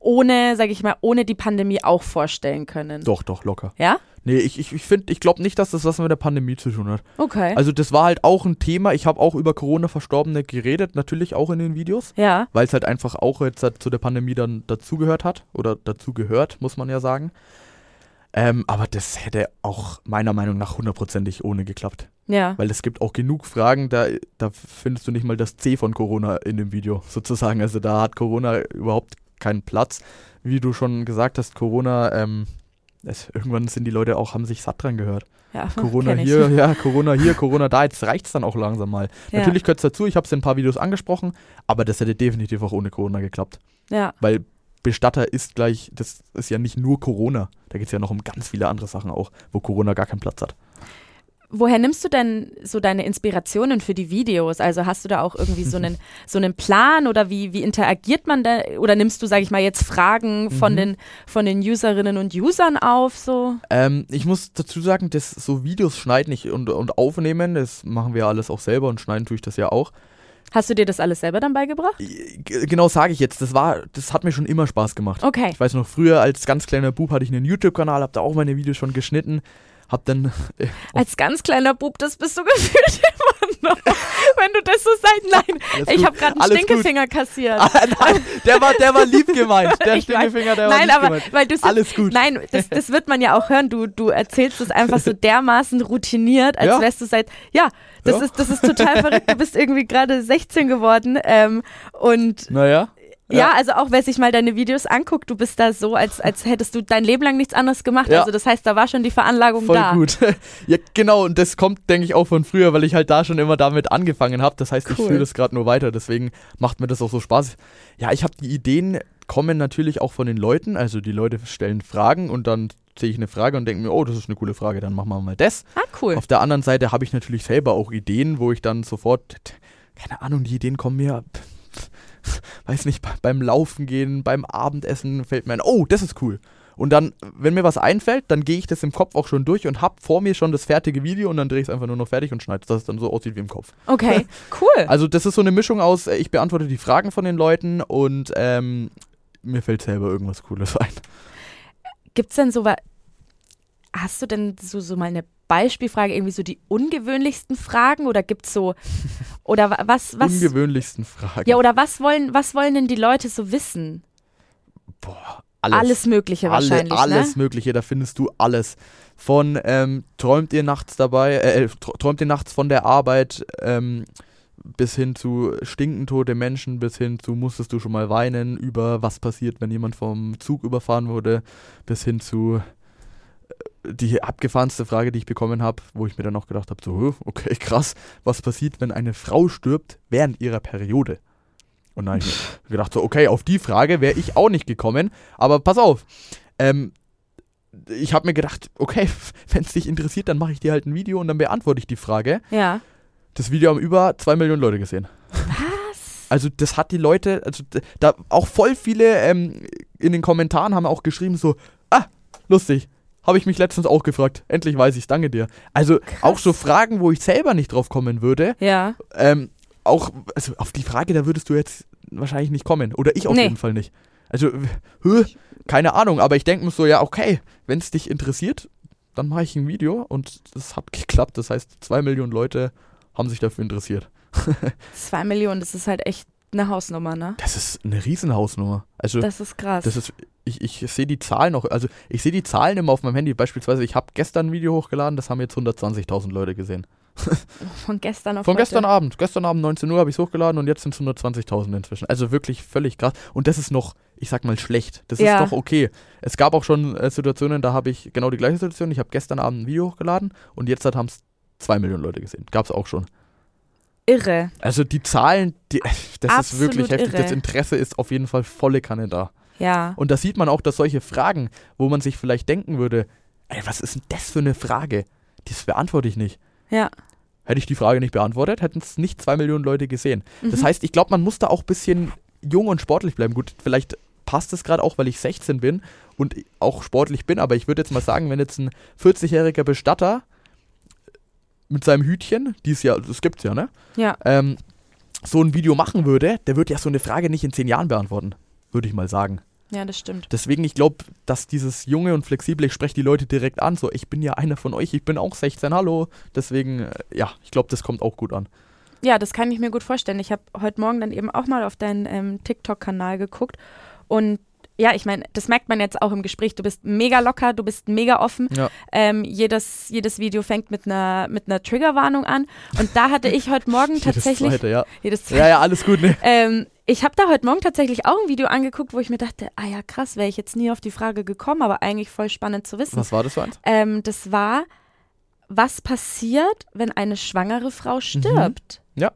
ohne, sag ich mal, ohne die Pandemie auch vorstellen können? Doch, doch, locker. Ja? Nee, ich, ich, ich finde, ich glaube nicht, dass das was mit der Pandemie zu tun hat. Okay. Also das war halt auch ein Thema. Ich habe auch über Corona-Verstorbene geredet, natürlich auch in den Videos, ja. weil es halt einfach auch jetzt halt zu der Pandemie dann dazugehört hat. Oder dazugehört, muss man ja sagen. Ähm, aber das hätte auch meiner Meinung nach hundertprozentig ohne geklappt. Ja. Weil es gibt auch genug Fragen, da, da findest du nicht mal das C von Corona in dem Video sozusagen. Also da hat Corona überhaupt keinen Platz. Wie du schon gesagt hast, Corona, ähm, es, irgendwann sind die Leute auch, haben sich satt dran gehört. ja. Corona hier, ja, Corona hier, Corona da, jetzt reicht es dann auch langsam mal. Ja. Natürlich gehört es dazu, ich habe es in ein paar Videos angesprochen, aber das hätte definitiv auch ohne Corona geklappt. Ja. Weil Bestatter ist gleich, das ist ja nicht nur Corona, da geht es ja noch um ganz viele andere Sachen auch, wo Corona gar keinen Platz hat. Woher nimmst du denn so deine Inspirationen für die Videos? Also hast du da auch irgendwie so einen, so einen Plan oder wie, wie interagiert man da? Oder nimmst du, sag ich mal, jetzt Fragen von, Mhm. den, von den Userinnen und Usern auf? So? Ähm, ich muss dazu sagen, dass so Videos schneiden ich und, und aufnehmen, das machen wir alles auch selber und schneiden tue ich das ja auch. Hast du dir das alles selber dann beigebracht? G- Genau sage ich jetzt, das war, das hat mir schon immer Spaß gemacht. Okay. Ich weiß noch, früher als ganz kleiner Bub hatte ich einen YouTube-Kanal, hab da auch meine Videos schon geschnitten, hab dann äh, Als ganz kleiner Bub, das bist du gefühlt immer noch. Wenn du das so sagst, nein, Alles ich habe gerade einen alles gut. Stinkefinger kassiert. Ah, nein, der war, der war lieb gemeint. Der Ich. Stinkefinger, der war Nein, lieb aber gemeint. weil du Alles gut. Nein, das, das wird man ja auch hören. Du, du erzählst es einfach so dermaßen routiniert, als Ja. wärst du seit. Ja, das, Ja. Ist, das ist total verrückt. Du bist irgendwie gerade 16 geworden. Ähm, und Naja. Ja. also auch wer sich mal deine Videos anguckt, du bist da so, als, als hättest du dein Leben lang nichts anderes gemacht. Ja. Also das heißt, da war schon die Veranlagung Voll da. gut. ja, genau, und das kommt, denke ich, auch von früher, weil ich halt da schon immer damit angefangen habe. Das heißt, ich Cool. führe das gerade nur weiter, deswegen macht mir das auch so Spaß. Ja, ich habe die Ideen, kommen natürlich auch von den Leuten. Also die Leute stellen Fragen und dann sehe ich eine Frage und denke mir, oh, das ist eine coole Frage, dann machen wir mal das. Ah, cool. Auf der anderen Seite habe ich natürlich selber auch Ideen, wo ich dann sofort, keine Ahnung, die Ideen kommen mir, weiß nicht, be- beim Laufen gehen, beim Abendessen fällt mir ein, oh, das ist cool. Und dann, wenn mir was einfällt, dann gehe ich das im Kopf auch schon durch und habe vor mir schon das fertige Video und dann drehe ich es einfach nur noch fertig und schneide, dass es dann so aussieht wie im Kopf. Okay, cool. Also das ist so eine Mischung aus, äh, ich beantworte die Fragen von den Leuten und ähm, mir fällt selber irgendwas Cooles ein. Gibt's denn so wa- hast du denn so, so mal eine Beispielfrage, irgendwie so die ungewöhnlichsten Fragen oder gibt es so, oder wa- was, was, Ungewöhnlichsten Fragen. ja, oder was wollen, was wollen denn die Leute so wissen? Boah, Alles, Mögliche Alle, wahrscheinlich, alles ne? Mögliche, da findest du alles. Von ähm, träumt ihr nachts dabei, äh, tr- träumt ihr nachts von der Arbeit, ähm, bis hin zu stinkend tote Menschen, bis hin zu musstest du schon mal weinen über was passiert, wenn jemand vom Zug überfahren wurde, bis hin zu äh, die abgefahrenste Frage, die ich bekommen habe, wo ich mir dann auch gedacht habe, so, "Hö, okay, krass, was passiert, wenn eine Frau stirbt während ihrer Periode? Und dann habe ich mir gedacht, so, okay, auf die Frage wäre ich auch nicht gekommen, aber pass auf, ähm, ich habe mir gedacht, okay, wenn es dich interessiert, dann mache ich dir halt ein Video und dann beantworte ich die Frage. Ja. Das Video haben über zwei Millionen Leute gesehen. Was? Also das hat die Leute, also da auch voll viele ähm, in den Kommentaren haben auch geschrieben so, ah, lustig, habe ich mich letztens auch gefragt. Endlich weiß ich, danke dir. Also auch so Fragen, wo ich selber nicht drauf kommen würde. Ja. Ähm, auch, also auf die Frage, da würdest du jetzt wahrscheinlich nicht kommen. Oder ich auf Nee. jeden Fall nicht. Also, hö, keine Ahnung, aber ich denke mir so, ja, okay, wenn es dich interessiert, dann mache ich ein Video und das hat geklappt. Das heißt, zwei Millionen Leute haben sich dafür interessiert. Zwei Millionen, das ist halt echt eine Hausnummer, ne? Das ist eine Riesenhausnummer. Also, Das ist krass. das ist, ich, ich sehe die Zahlen auch, also ich sehe die Zahlen immer auf meinem Handy. Beispielsweise, ich habe gestern ein Video hochgeladen, das haben jetzt 120.000 Leute gesehen. von gestern auf Von heute. gestern Abend. Gestern Abend 19 Uhr habe ich es hochgeladen und jetzt sind es 120.000 inzwischen. Also wirklich völlig krass. Und das ist noch, ich sag mal, schlecht. Das Ja. ist doch okay. Es gab auch schon äh, Situationen, da habe ich genau die gleiche Situation. Ich habe gestern Abend ein Video hochgeladen und jetzt haben es zwei Millionen Leute gesehen. Gab es auch schon. Irre. Also die Zahlen, die, das ist Absolut wirklich heftig. irre. Das Interesse ist auf jeden Fall volle Kanne da. Ja. Und da sieht man auch, dass solche Fragen, wo man sich vielleicht denken würde, ey, was ist denn das für eine Frage? Das beantworte ich nicht. Ja. Hätte ich die Frage nicht beantwortet, hätten es nicht zwei Millionen Leute gesehen. Das Mhm. heißt, ich glaube, man muss da auch ein bisschen jung und sportlich bleiben. Gut, vielleicht passt es gerade auch, weil ich 16 bin und auch sportlich bin, aber ich würde jetzt mal sagen, wenn jetzt ein 40-jähriger Bestatter mit seinem Hütchen, die es ja, das gibt's ja, ne? Ja. Ähm, so ein Video machen würde, der würde ja so eine Frage nicht in zehn Jahren beantworten, würde ich mal sagen. Ja, das stimmt. Deswegen, ich glaube, dass dieses junge und flexible, ich spreche die Leute direkt an, so, ich bin ja einer von euch, ich bin auch 16, hallo. Deswegen, äh, ja, ich glaube, das kommt auch gut an. Ja, das kann ich mir gut vorstellen. Ich habe heute Morgen dann eben auch mal auf deinen ähm, TikTok-Kanal geguckt und ja, ich meine, das merkt man jetzt auch im Gespräch. Du bist mega locker, du bist mega offen. Ja. Ähm, jedes, jedes Video fängt mit einer mit einer Triggerwarnung an. Und da hatte ich heute Morgen tatsächlich. Jedes zweite, ja. Jedes Ja, ja, alles gut, ne? Ähm, ich habe da heute Morgen tatsächlich auch ein Video angeguckt, wo ich mir dachte, ah ja, krass, wäre ich jetzt nie auf die Frage gekommen, aber eigentlich voll spannend zu wissen. Was war das für eins? Ähm, das war, was passiert, wenn eine schwangere Frau stirbt? Mhm. Ja.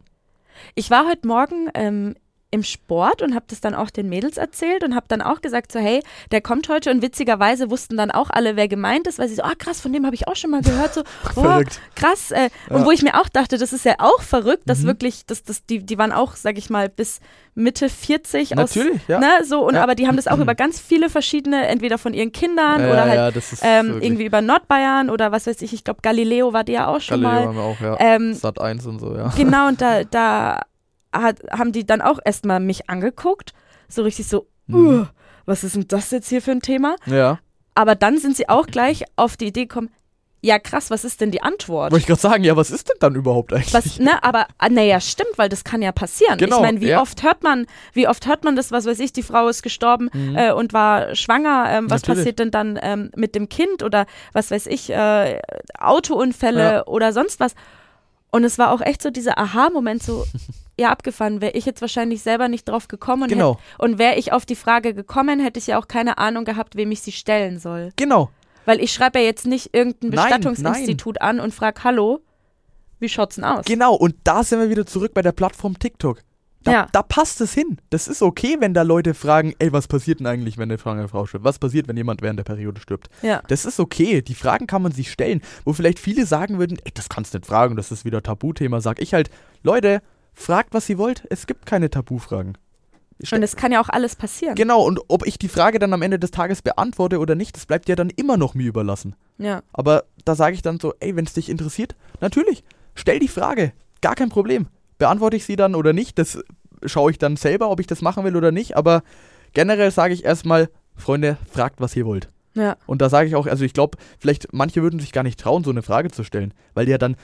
Ich war heute Morgen ähm, im Sport und habe das dann auch den Mädels erzählt und habe dann auch gesagt so, hey, der kommt heute und witzigerweise wussten dann auch alle, wer gemeint ist, weil sie so, ah krass, von dem habe ich auch schon mal gehört, so, oh, krass. Äh, Ja. Und wo ich mir auch dachte, das ist ja auch verrückt, dass Mhm. wirklich, dass, dass die, die waren auch, sag ich mal, bis Mitte 40 aus, Natürlich, ja. ne, so, und Ja. aber die haben das auch über ganz viele verschiedene, entweder von ihren Kindern ja, oder halt das ähm, irgendwie über Nordbayern oder was weiß ich, ich glaube Galileo war die ja auch schon Galileo mal. haben wir auch, ja. Ähm, Sat 1 und so, ja. Genau, und da, da hat, haben die dann auch erstmal mich angeguckt, so richtig so, Mhm. uh, was ist denn das jetzt hier für ein Thema? Ja. Aber dann sind sie auch gleich auf die Idee gekommen, ja krass, was ist denn die Antwort? Wollte ich gerade sagen, ja, was ist denn dann überhaupt eigentlich? Was, ne, aber ah, naja, stimmt, weil das kann ja passieren. Genau, ich meine, wie ja. oft hört man, wie oft hört man das, was weiß ich, die Frau ist gestorben äh, und war schwanger, ähm, was Mhm. Natürlich. passiert denn dann ähm, mit dem Kind oder was weiß ich, äh, Autounfälle Ja. oder sonst was. Und es war auch echt so dieser Aha-Moment, so, ja, abgefahren, wäre ich jetzt wahrscheinlich selber nicht drauf gekommen und, Genau. hätt, und wäre ich auf die Frage gekommen, hätte ich ja auch keine Ahnung gehabt, wem ich sie stellen soll. Genau. Weil ich schreibe ja jetzt nicht irgendein Nein, Bestattungsinstitut an und frage, hallo, wie schaut's denn aus? Genau, und da sind wir wieder zurück bei der Plattform TikTok. Da, Ja. da passt es hin. Das ist okay, wenn da Leute fragen, ey, was passiert denn eigentlich, wenn eine schwangere Frau stirbt? Was passiert, wenn jemand während der Periode stirbt? Ja. Das ist okay. Die Fragen kann man sich stellen. Wo vielleicht viele sagen würden, ey, das kannst du nicht fragen, das ist wieder Tabuthema. Sag ich halt, Leute, fragt, was ihr wollt. Es gibt keine Tabufragen. Und es kann ja auch alles passieren. Genau, und ob ich die Frage dann am Ende des Tages beantworte oder nicht, das bleibt ja dann immer noch mir überlassen. Ja. Aber da sage ich dann so, ey, wenn es dich interessiert, natürlich, stell die Frage, gar kein Problem. Beantworte ich sie dann oder nicht, das schaue ich dann selber, ob ich das machen will oder nicht, aber generell sage ich erstmal, Freunde, fragt, was ihr wollt. Ja. Und da sage ich auch, also ich glaube, vielleicht manche würden sich gar nicht trauen, so eine Frage zu stellen, weil die ja dann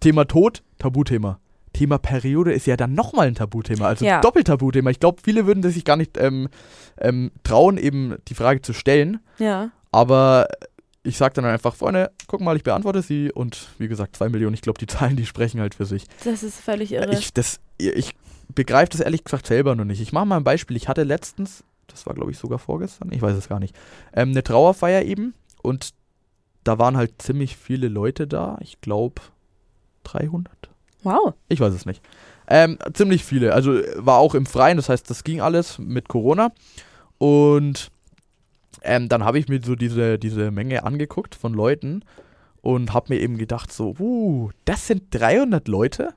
Thema Tod, Tabuthema. Thema Periode ist ja dann nochmal ein Tabuthema, also Ja. Doppeltabuthema. Ich glaube, viele würden sich gar nicht ähm, ähm, trauen, eben die Frage zu stellen. Ja. Aber ich sage dann einfach, Freunde, guck mal, ich beantworte sie und wie gesagt, zwei Millionen, ich glaube, die Zahlen, die sprechen halt für sich. Das ist völlig irre. Ich, das, ich begreife das ehrlich gesagt selber noch nicht. Ich mache mal ein Beispiel. Ich hatte letztens, das war glaube ich sogar vorgestern, ich weiß es gar nicht, ähm, eine Trauerfeier eben und da waren halt ziemlich viele Leute da. Ich glaube 300. wow. Ich weiß es nicht. Ähm, ziemlich viele. Also war auch im Freien, das heißt, das ging alles mit Corona. Und ähm, dann habe ich mir so diese, diese Menge angeguckt von Leuten und habe mir eben gedacht, so, uh, das sind 300 Leute?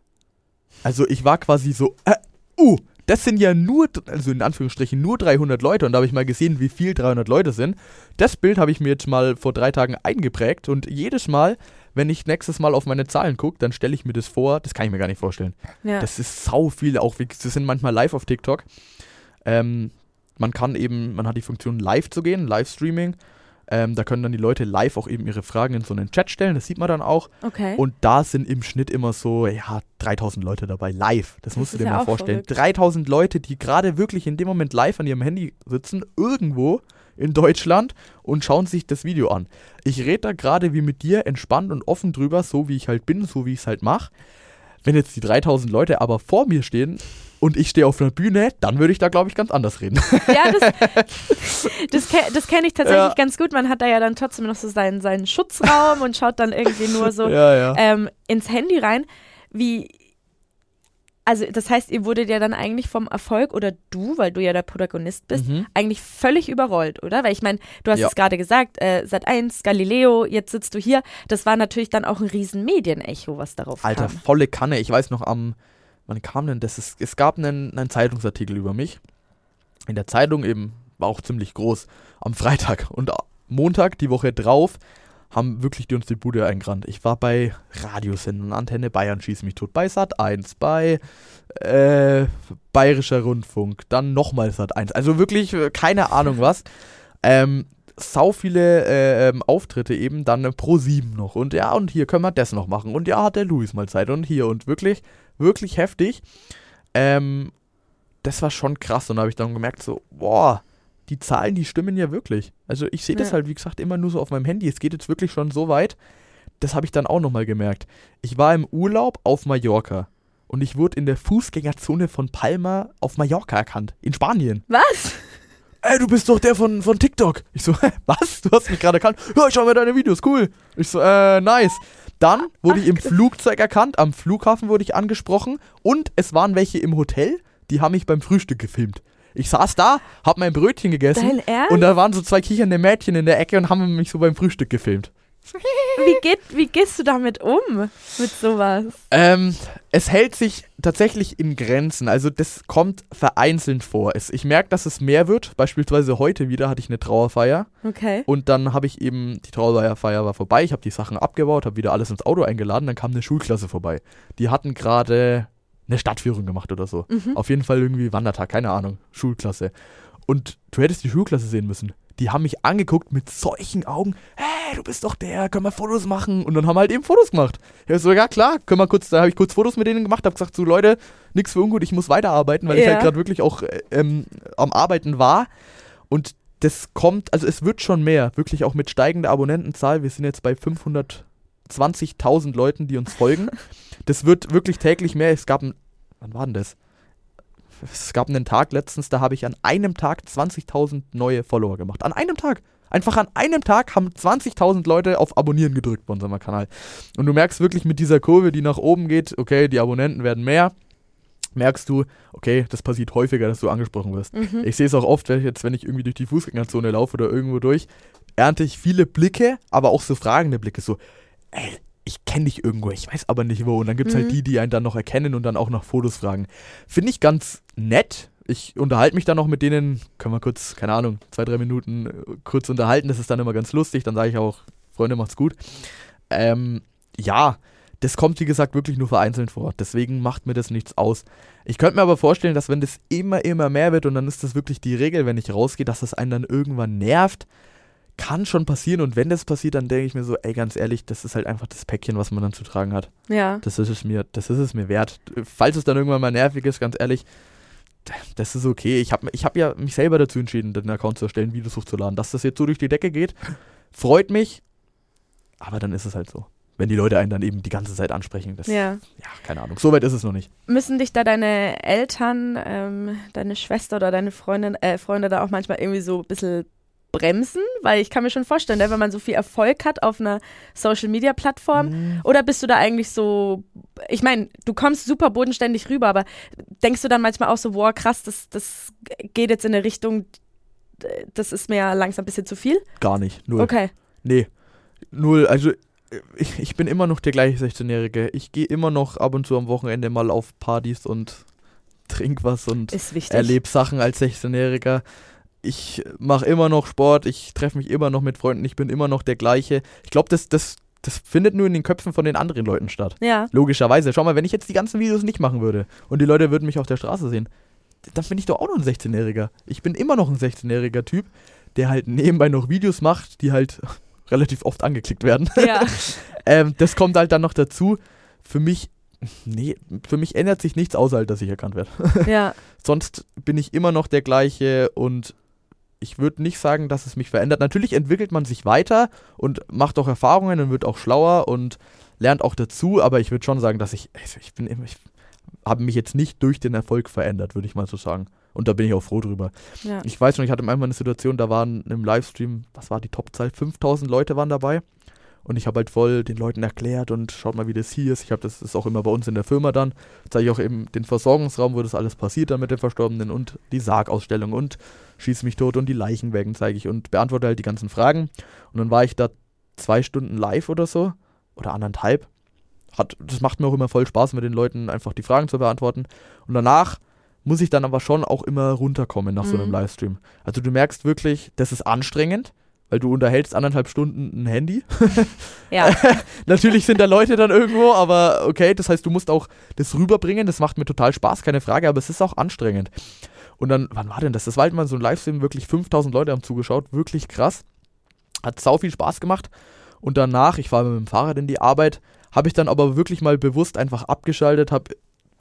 Also ich war quasi so, äh, uh, das sind ja nur, also in Anführungsstrichen nur 300 Leute und da habe ich mal gesehen, wie viel 300 Leute sind. Das Bild habe ich mir jetzt mal vor drei Tagen eingeprägt und jedes Mal, wenn ich nächstes Mal auf meine Zahlen gucke, dann stelle ich mir das vor, das kann ich mir gar nicht vorstellen. Ja. Das ist sau viel, auch wie, das sind manchmal live auf TikTok. Ähm, man kann eben, man hat die Funktion live zu gehen, Livestreaming. Ähm, da können dann die Leute live auch eben ihre Fragen in so einen Chat stellen, das sieht man dann auch. okay. Und da sind im Schnitt immer so, ja, 3000 Leute dabei, live. Das, Das musst du dir ja mal vorstellen. verrückt. 3000 Leute, die gerade wirklich in dem Moment live an ihrem Handy sitzen, irgendwo in Deutschland und schauen sich das Video an. Ich rede da gerade wie mit dir entspannt und offen drüber, so wie ich halt bin, so wie ich es halt mache. Wenn jetzt die 3000 Leute aber vor mir stehen und ich stehe auf einer Bühne, dann würde ich da, glaube ich, ganz anders reden. Ja, das, das, das kenne ich tatsächlich Ja. ganz gut. Man hat da ja dann trotzdem noch so seinen, seinen Schutzraum und schaut dann irgendwie nur so ja, ja. ähm, ins Handy rein. Wie, also das heißt, ihr wurdet ja dann eigentlich vom Erfolg oder du, weil du ja der Protagonist bist, Mhm. eigentlich völlig überrollt, oder? Weil ich meine, du hast Ja. es gerade gesagt, äh, Sat1, Galileo, jetzt sitzt du hier. Das war natürlich dann auch ein riesen Medienecho, was darauf Alter, kam. volle Kanne. Ich weiß noch am, wann kam denn das? Es, es gab einen, einen Zeitungsartikel über mich. In der Zeitung eben, war auch ziemlich groß, am Freitag. Und Montag, die Woche drauf, haben wirklich die uns die Bude eingerannt. Ich war bei Radiosendern, Antenne Bayern schieß mich tot, bei Sat 1, bei äh, Bayerischer Rundfunk, dann nochmal Sat 1. Also wirklich äh, keine Ahnung was. Ähm, sau viele äh, ähm, Auftritte eben, dann äh, pro 7 noch. Und ja, und hier können wir das noch machen. Und ja, hat der Luis mal Zeit. Und hier und wirklich, wirklich heftig. Ähm, das war schon krass. Und da habe ich dann gemerkt, so, boah, die Zahlen, die stimmen ja wirklich. Also ich sehe das Ja. halt, wie gesagt, immer nur so auf meinem Handy. Es geht jetzt wirklich schon so weit. Das habe ich dann auch nochmal gemerkt. Ich war im Urlaub auf Mallorca. Und ich wurde in der Fußgängerzone von Palma auf Mallorca erkannt. In Spanien. Was? Ey, du bist doch der von, von TikTok. Ich so, hä, was? Du hast mich gerade erkannt? Ja, ich schau mir deine Videos, cool. Ich so, äh, nice. Dann wurde ich im Flugzeug erkannt, am Flughafen wurde ich angesprochen und es waren welche im Hotel, die haben mich beim Frühstück gefilmt. Ich saß da, hab mein Brötchen gegessen Dein Ernst? und da waren so zwei kichernde Mädchen in der Ecke und haben mich so beim Frühstück gefilmt. Wie, geht, wie gehst du damit um? Mit sowas? Ähm, es hält sich tatsächlich in Grenzen. Also das kommt vereinzelt vor. Es, ich merke, dass es mehr wird. Beispielsweise heute wieder hatte ich eine Trauerfeier. Okay. Und dann habe ich eben, die Trauerfeier war vorbei, ich habe die Sachen abgebaut, habe wieder alles ins Auto eingeladen, dann kam eine Schulklasse vorbei. Die hatten gerade eine Stadtführung gemacht oder so. Mhm. Auf jeden Fall irgendwie Wandertag, keine Ahnung, Schulklasse. Und du hättest die Schulklasse sehen müssen. Die haben mich angeguckt mit solchen Augen. Hey, du bist doch der, können wir Fotos machen? Und dann haben wir halt eben Fotos gemacht. Ja, so, ja klar, können wir kurz, da habe ich kurz Fotos mit denen gemacht, habe gesagt, so Leute, nix für ungut, ich muss weiterarbeiten, weil ich Ja. halt gerade wirklich auch äh, ähm, am Arbeiten war. Und das kommt, also es wird schon mehr, wirklich auch mit steigender Abonnentenzahl. Wir sind jetzt bei 520.000 Leuten, die uns folgen. Das wird wirklich täglich mehr. Es gab ein, wann war denn das? Es gab einen Tag letztens, da habe ich an einem Tag 20.000 neue Follower gemacht. An einem Tag. Einfach an einem Tag haben 20.000 Leute auf Abonnieren gedrückt bei unserem Kanal. Und du merkst wirklich mit dieser Kurve, die nach oben geht, okay, die Abonnenten werden mehr. Merkst du, okay, das passiert häufiger, dass du angesprochen wirst. Mhm. Ich sehe es auch oft, wenn ich jetzt, wenn ich irgendwie durch die Fußgängerzone laufe oder irgendwo durch, ernte ich viele Blicke, aber auch so fragende Blicke, so, ey, ich kenne dich irgendwo, ich weiß aber nicht wo. Und dann gibt es Mhm. halt die, die einen dann noch erkennen und dann auch nach Fotos fragen. Finde ich ganz nett. Ich unterhalte mich dann noch mit denen, können wir kurz, keine Ahnung, zwei, drei Minuten äh, kurz unterhalten. Das ist dann immer ganz lustig. Dann sage ich auch, Freunde, macht's gut. Ähm, ja, das kommt, wie gesagt, wirklich nur vereinzelt vor. Deswegen macht mir das nichts aus. Ich könnte mir aber vorstellen, dass wenn das immer, immer mehr wird und dann ist das wirklich die Regel, wenn ich rausgehe, dass das einen dann irgendwann nervt. Kann schon passieren und wenn das passiert, dann denke ich mir so, ey, ganz ehrlich, das ist halt einfach das Päckchen, was man dann zu tragen hat. Ja. Das ist es mir, das ist es mir wert. Falls es dann irgendwann mal nervig ist, ganz ehrlich, das ist okay. Ich habe ich hab ja mich selber dazu entschieden, den Account zu erstellen, Videos hochzuladen. Dass das jetzt so durch die Decke geht, freut mich, aber dann ist es halt so. Wenn die Leute einen dann eben die ganze Zeit ansprechen. Das, Ja. ja, keine Ahnung. So weit ist es noch nicht. Müssen dich da deine Eltern, ähm, deine Schwester oder deine Freundin, äh, Freunde da auch manchmal irgendwie so ein bisschen bremsen? Weil ich kann mir schon vorstellen, ne, wenn man so viel Erfolg hat auf einer Social-Media-Plattform, oder bist du da eigentlich so, ich meine, du kommst super bodenständig rüber, aber denkst du dann manchmal auch so, wow, krass, das, das geht jetzt in eine Richtung, das ist mir ja langsam ein bisschen zu viel? Gar nicht. Null. Okay. Nee. Null. Also ich, ich bin immer noch der gleiche 16-Jährige. Ich gehe immer noch ab und zu am Wochenende mal auf Partys und trink was und erlebe Sachen als 16-Jähriger. Ich mache immer noch Sport, ich treffe mich immer noch mit Freunden, ich bin immer noch der gleiche. Ich glaube, das, das, das findet nur in den Köpfen von den anderen Leuten statt. Ja. Logischerweise. Schau mal, wenn ich jetzt die ganzen Videos nicht machen würde und die Leute würden mich auf der Straße sehen, dann bin ich doch auch noch ein 16-Jähriger. Ich bin immer noch ein 16-jähriger Typ, der halt nebenbei noch Videos macht, die halt relativ oft angeklickt werden. Ja. ähm, das kommt halt dann noch dazu. Für mich, nee, für mich ändert sich nichts, außer halt, dass ich erkannt werde. ja. Sonst bin ich immer noch der gleiche und ich würde nicht sagen, dass es mich verändert. Natürlich entwickelt man sich weiter und macht auch Erfahrungen und wird auch schlauer und lernt auch dazu, aber ich würde schon sagen, dass ich, also ich bin immer, ich habe mich jetzt nicht durch den Erfolg verändert, würde ich mal so sagen. Und da bin ich auch froh drüber. ja. Ich weiß noch, ich hatte einmal eine Situation, da waren im Livestream, was war die Topzahl? 5000 Leute waren dabei. Und ich habe halt voll den Leuten erklärt und schaut mal, wie das hier ist. Ich habe das ist auch immer bei uns in der Firma dann. Zeige ich auch eben den Versorgungsraum, wo das alles passiert dann mit den Verstorbenen und die Sargausstellung und schieß mich tot und die Leichenwägen zeige ich und beantworte halt die ganzen Fragen. Und dann war ich da zwei Stunden live oder so oder anderthalb. Hat, das macht mir auch immer voll Spaß, mit den Leuten einfach die Fragen zu beantworten. Und danach muss ich dann aber schon auch immer runterkommen nach so einem Mhm. Livestream. Also du merkst wirklich, das ist anstrengend, weil du unterhältst anderthalb Stunden ein Handy. ja. Natürlich sind da Leute dann irgendwo, aber okay, das heißt, du musst auch das rüberbringen. Das macht mir total Spaß, keine Frage, aber es ist auch anstrengend. Und dann, wann war denn das? Das war halt mal so ein Livestream, wirklich 5000 Leute haben zugeschaut, wirklich krass. Hat sau viel Spaß gemacht. Und danach, ich war mit dem Fahrrad in die Arbeit, habe ich dann aber wirklich mal bewusst einfach abgeschaltet, habe,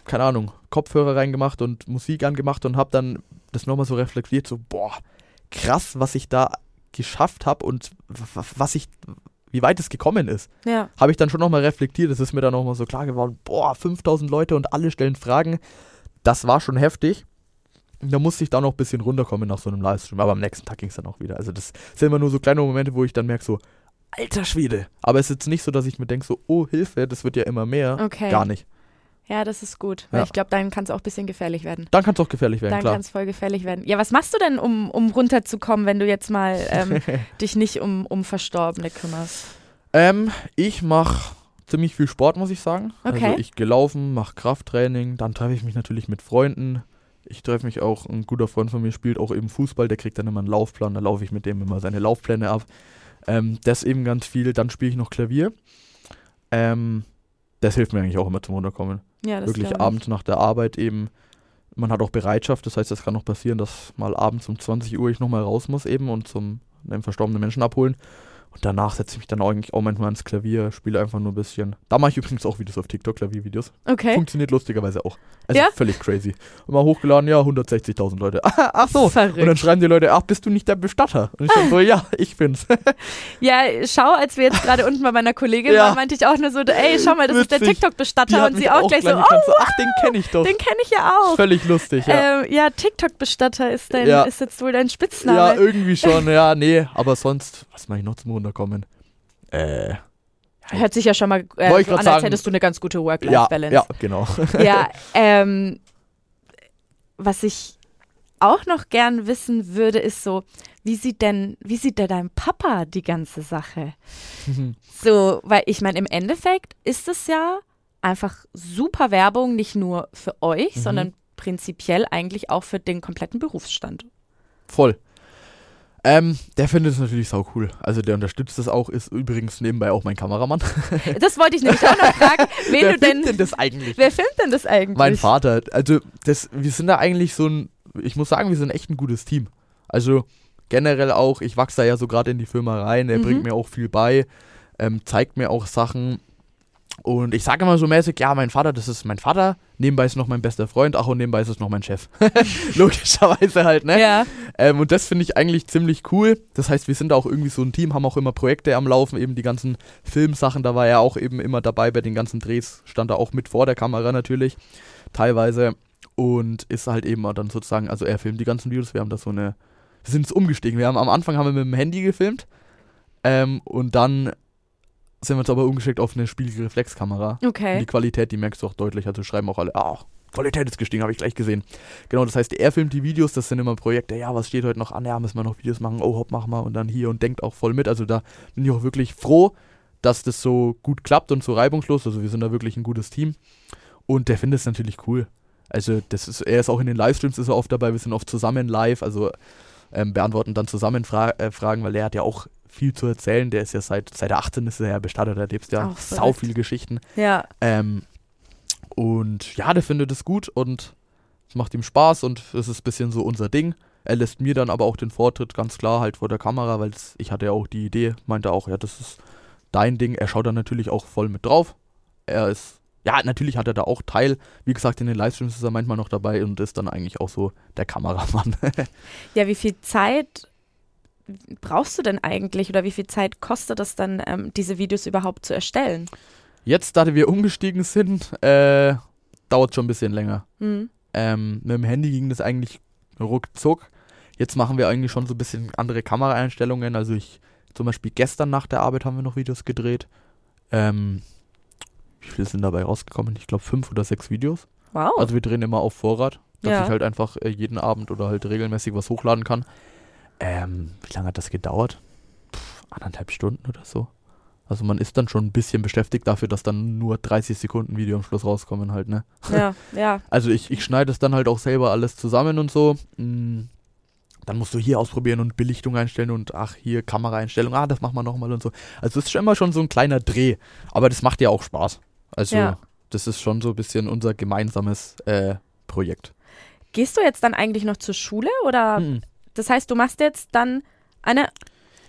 keine Ahnung, Kopfhörer reingemacht und Musik angemacht und habe dann das nochmal so reflektiert, so, boah, krass, was ich da geschafft habe und was ich, wie weit es gekommen ist ja. habe ich dann schon nochmal reflektiert. Es ist mir dann nochmal so klar geworden, boah, 5000 Leute und alle stellen Fragen. Das war schon heftig. Da musste ich dann noch ein bisschen runterkommen nach so einem Livestream. Aber am nächsten Tag ging es dann auch wieder. Also das sind immer nur so kleine Momente, wo ich dann merke so, alter Schwede. Aber es ist jetzt nicht so, dass ich mir denke so, oh Hilfe, das wird ja immer mehr. Okay. Gar nicht. Ja, das ist gut. Weil Ja. ich glaube, dann kann es auch ein bisschen gefährlich werden. Dann kann es auch gefährlich werden, Dann klar. kann es voll gefährlich werden. Ja, was machst du denn, um, um runterzukommen, wenn du jetzt mal ähm, dich nicht um, um Verstorbene kümmerst? Ähm, ich mache ziemlich viel Sport, muss ich sagen. Okay. Also ich gehe laufen, mache Krafttraining, dann treffe ich mich natürlich mit Freunden. Ich treffe mich auch, ein guter Freund von mir spielt auch eben Fußball, der kriegt dann immer einen Laufplan, da laufe ich mit dem immer seine Laufpläne ab. Ähm, das eben ganz viel. Dann spiele ich noch Klavier. Ähm, das hilft mir eigentlich auch immer zum Runterkommen. Ja, Wirklich abends nach der Arbeit eben. Man hat auch Bereitschaft, das heißt, es kann noch passieren, dass mal abends um 20 Uhr ich nochmal raus muss eben und zum einen verstorbenen Menschen abholen. Und danach setze ich mich dann eigentlich auch manchmal ans Klavier, spiele einfach nur ein bisschen. Da mache ich übrigens auch Videos auf TikTok, Klaviervideos. Okay. Funktioniert lustigerweise auch. Also Ja? völlig crazy. Und mal hochgeladen, ja, 160.000 Leute. ach so. Verrückt. Und dann schreiben die Leute, ach, bist du nicht der Bestatter? Und ich dann so, ja, ich bin's. Ja, schau, als wir jetzt gerade unten bei meiner Kollegin Ja. waren, meinte ich auch nur so, ey, schau mal, das ist der Witzig. TikTok-Bestatter und sie auch gleich so, oh, ach, den kenne ich doch. den kenne ich ja auch. Völlig lustig, ja. Ähm, ja, TikTok-Bestatter ist, dein, Ja. ist jetzt wohl dein Ja, Spitzname. irgendwie schon, ja, nee. Aber sonst, was mache ich noch zum Runterkommen? Äh, Hört sich ja schon mal äh, so an, als sagen. hättest du eine ganz gute ja, Work-Life-Balance. ja, genau. Ja, ähm, was ich auch noch gern wissen würde, ist so, wie sieht denn, wie sieht denn dein Papa die ganze Sache? So, weil ich meine, im Endeffekt ist es ja einfach super Werbung, nicht nur für euch, Mhm. sondern prinzipiell eigentlich auch für den kompletten Berufsstand. Voll. Ähm, der findet es natürlich sau cool. Also der unterstützt das auch, ist übrigens nebenbei auch mein Kameramann. Das wollte ich nämlich auch noch fragen, wen Wer du denn, filmt denn das eigentlich? wer filmt denn das eigentlich? Mein Vater. Also das, wir sind da eigentlich so ein, ich muss sagen, wir sind echt ein gutes Team. Also generell auch, ich wachse da ja so gerade in die Firma rein, er Mhm. bringt mir auch viel bei, ähm, zeigt mir auch Sachen. Und ich sage immer so mäßig, ja, mein Vater, das ist mein Vater, nebenbei ist noch mein bester Freund, ach und nebenbei ist es noch mein Chef. Logischerweise halt, ne? Ja. Ähm, und das finde ich eigentlich ziemlich cool. Das heißt, wir sind auch irgendwie so ein Team, haben auch immer Projekte am Laufen, eben die ganzen Filmsachen, da war er auch eben immer dabei bei den ganzen Drehs, stand er auch mit vor der Kamera natürlich, teilweise. Und ist halt eben auch dann sozusagen, also er filmt die ganzen Videos, wir haben da so eine, wir sind jetzt umgestiegen. Wir haben am Anfang haben wir mit dem Handy gefilmt ähm, und dann sind wir uns aber umgeschickt auf eine Spiegelreflexkamera. Und Okay. die Qualität, die merkst du auch deutlich. Also schreiben auch alle, ah, Qualität ist gestiegen, habe ich gleich gesehen. Genau, das heißt, er filmt die Videos, das sind immer Projekte, ja, was steht heute noch an? Ja, müssen wir noch Videos machen, oh, hopp, mach mal und dann hier und denkt auch voll mit. Also da bin ich auch wirklich froh, dass das so gut klappt und so reibungslos. Also wir sind da wirklich ein gutes Team. Und der findet es natürlich cool. Also das ist, er ist auch in den Livestreams ist er oft dabei, wir sind oft zusammen live, also ähm, beantworten dann zusammen Fra äh, Fragen, weil er hat ja auch viel zu erzählen. Der ist ja seit, seit er 18 ist er ja bestattet, er lebt ja sau viele Geschichten. Ja. Ähm, und ja, der findet es gut und es macht ihm Spaß und es ist ein bisschen so unser Ding. Er lässt mir dann aber auch den Vortritt ganz klar halt vor der Kamera, weil ich hatte ja auch die Idee, meinte auch, ja, das ist dein Ding. Er schaut dann natürlich auch voll mit drauf. Er ist, ja, natürlich hat er da auch Teil. Wie gesagt, in den Livestreams ist er manchmal noch dabei und ist dann eigentlich auch so der Kameramann. Ja, wie viel Zeit brauchst du denn eigentlich oder wie viel Zeit kostet es dann, ähm, diese Videos überhaupt zu erstellen? Jetzt, da wir umgestiegen sind, äh, dauert schon ein bisschen länger. Hm. Ähm, mit dem Handy ging das eigentlich ruckzuck. Jetzt machen wir eigentlich schon so ein bisschen andere Kameraeinstellungen. Also ich, zum Beispiel gestern nach der Arbeit haben wir noch Videos gedreht. Ähm, wie viele sind dabei rausgekommen? Ich glaube fünf oder sechs Videos. Wow. Also wir drehen immer auf Vorrat, dass Ja. ich halt einfach äh, jeden Abend oder halt regelmäßig was hochladen kann. Ähm, wie lange hat das gedauert? Pff, anderthalb Stunden oder so. Also man ist dann schon ein bisschen beschäftigt dafür, dass dann nur 30 Sekunden Video am Schluss rauskommen halt, ne? ja, ja. Also ich, ich schneide es dann halt auch selber alles zusammen und so. Mm, Dann musst du hier ausprobieren und Belichtung einstellen und ach, hier Kameraeinstellung, ah, das machen wir nochmal und so. Also es ist schon immer schon so ein kleiner Dreh. Aber das macht ja auch Spaß. Also Ja. das ist schon so ein bisschen unser gemeinsames äh, Projekt. Gehst du jetzt dann eigentlich noch zur Schule oder Mhm. das heißt, du machst jetzt dann eine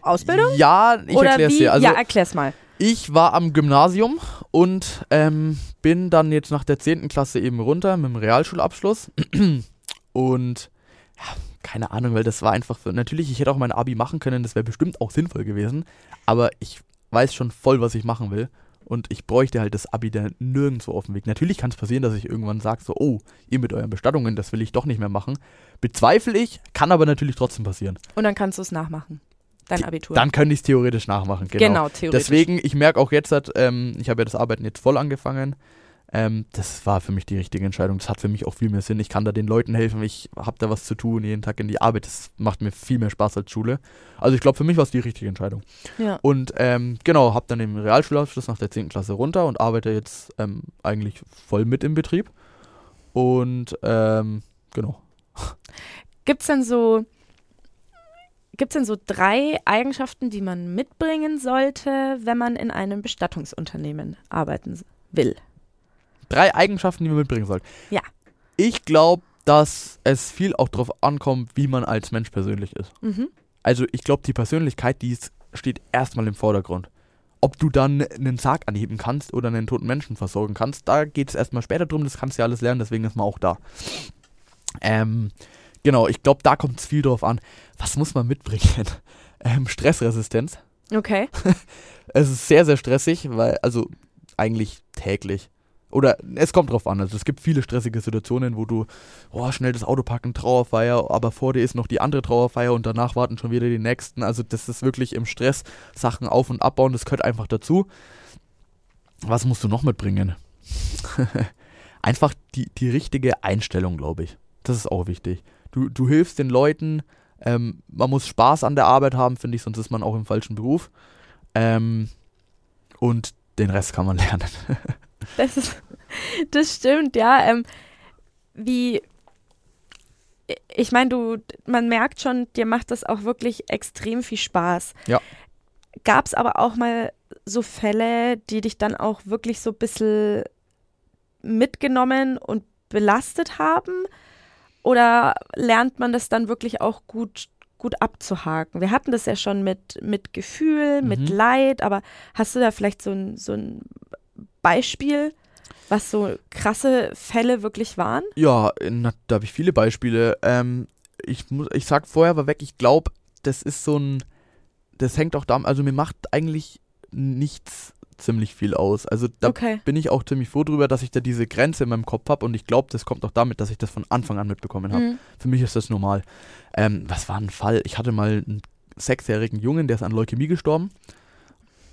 Ausbildung? Ja, ich erkläre es dir. Also ja, erklär's mal. Ich war am Gymnasium und ähm, bin dann jetzt nach der 10. Klasse eben runter mit dem Realschulabschluss. und ja, keine Ahnung, weil das war einfach für, natürlich, ich hätte auch mein Abi machen können, das wäre bestimmt auch sinnvoll gewesen, aber ich weiß schon voll, was ich machen will. Und ich bräuchte halt das Abi da nirgendwo auf dem Weg. Natürlich kann es passieren, dass ich irgendwann sage, so, oh, ihr mit euren Bestattungen, das will ich doch nicht mehr machen. Bezweifle ich, kann aber natürlich trotzdem passieren. Und dann kannst du es nachmachen. Dein Abitur. Dann könnte ich es theoretisch nachmachen. Genau. genau, theoretisch. Deswegen, ich merke auch jetzt, ähm, ich habe ja das Arbeiten jetzt voll angefangen. Ähm, das war für mich die richtige Entscheidung. Das hat für mich auch viel mehr Sinn. Ich kann da den Leuten helfen. Ich habe da was zu tun, jeden Tag in die Arbeit. Das macht mir viel mehr Spaß als Schule. Also ich glaube, für mich war es die richtige Entscheidung. Ja. Und ähm, genau, habe dann den Realschulabschluss nach der 10. Klasse runter und arbeite jetzt ähm, eigentlich voll mit im Betrieb. Und ähm, genau. Gibt's denn so Gibt es denn so drei Eigenschaften, die man mitbringen sollte, wenn man in einem Bestattungsunternehmen arbeiten will? Drei Eigenschaften, die man mitbringen sollte. Ja. Ich glaube, dass es viel auch darauf ankommt, wie man als Mensch persönlich ist. Mhm. Also ich glaube, die Persönlichkeit, die ist, steht erstmal im Vordergrund. Ob du dann einen Sarg anheben kannst oder einen toten Menschen versorgen kannst, da geht es erstmal später drum, das kannst du ja alles lernen, deswegen ist man auch da. Ähm, genau, ich glaube, da kommt es viel drauf an. Was muss man mitbringen? Ähm, Stressresistenz. Okay. Es ist sehr, sehr stressig, weil, also eigentlich täglich. Oder es kommt drauf an. Also es gibt viele stressige Situationen, wo du, oh, schnell das Auto packen, Trauerfeier, aber vor dir ist noch die andere Trauerfeier und danach warten schon wieder die nächsten. Also das ist wirklich im Stress Sachen auf- und abbauen, das gehört einfach dazu. Was musst du noch mitbringen? einfach die, die richtige Einstellung, glaube ich. Das ist auch wichtig. Du, du hilfst den Leuten, ähm, man muss Spaß an der Arbeit haben, finde ich, sonst ist man auch im falschen Beruf. Ähm, und den Rest kann man lernen. Das, ist, das stimmt, ja. Ähm, wie, ich meine, du, man merkt schon, dir macht das auch wirklich extrem viel Spaß. Ja. Gab es aber auch mal so Fälle, die dich dann auch wirklich so ein bisschen mitgenommen und belastet haben? Oder lernt man das dann wirklich auch gut gut abzuhaken. Wir hatten das ja schon mit, mit Gefühl, mit Mhm. Leid, aber hast du da vielleicht so ein, so ein Beispiel, was so krasse Fälle wirklich waren? Ja, na, da habe ich viele Beispiele. Ähm, ich, muss, ich sag vorher aber weg, ich glaube, das ist so ein, das hängt auch da, also mir macht eigentlich nichts ziemlich viel aus. Also da okay. bin ich auch ziemlich froh drüber, dass ich da diese Grenze in meinem Kopf habe und ich glaube, das kommt auch damit, dass ich das von Anfang an mitbekommen habe. Mhm. Für mich ist das normal. Ähm, was war ein Fall? Ich hatte mal einen sechsjährigen Jungen, der ist an Leukämie gestorben.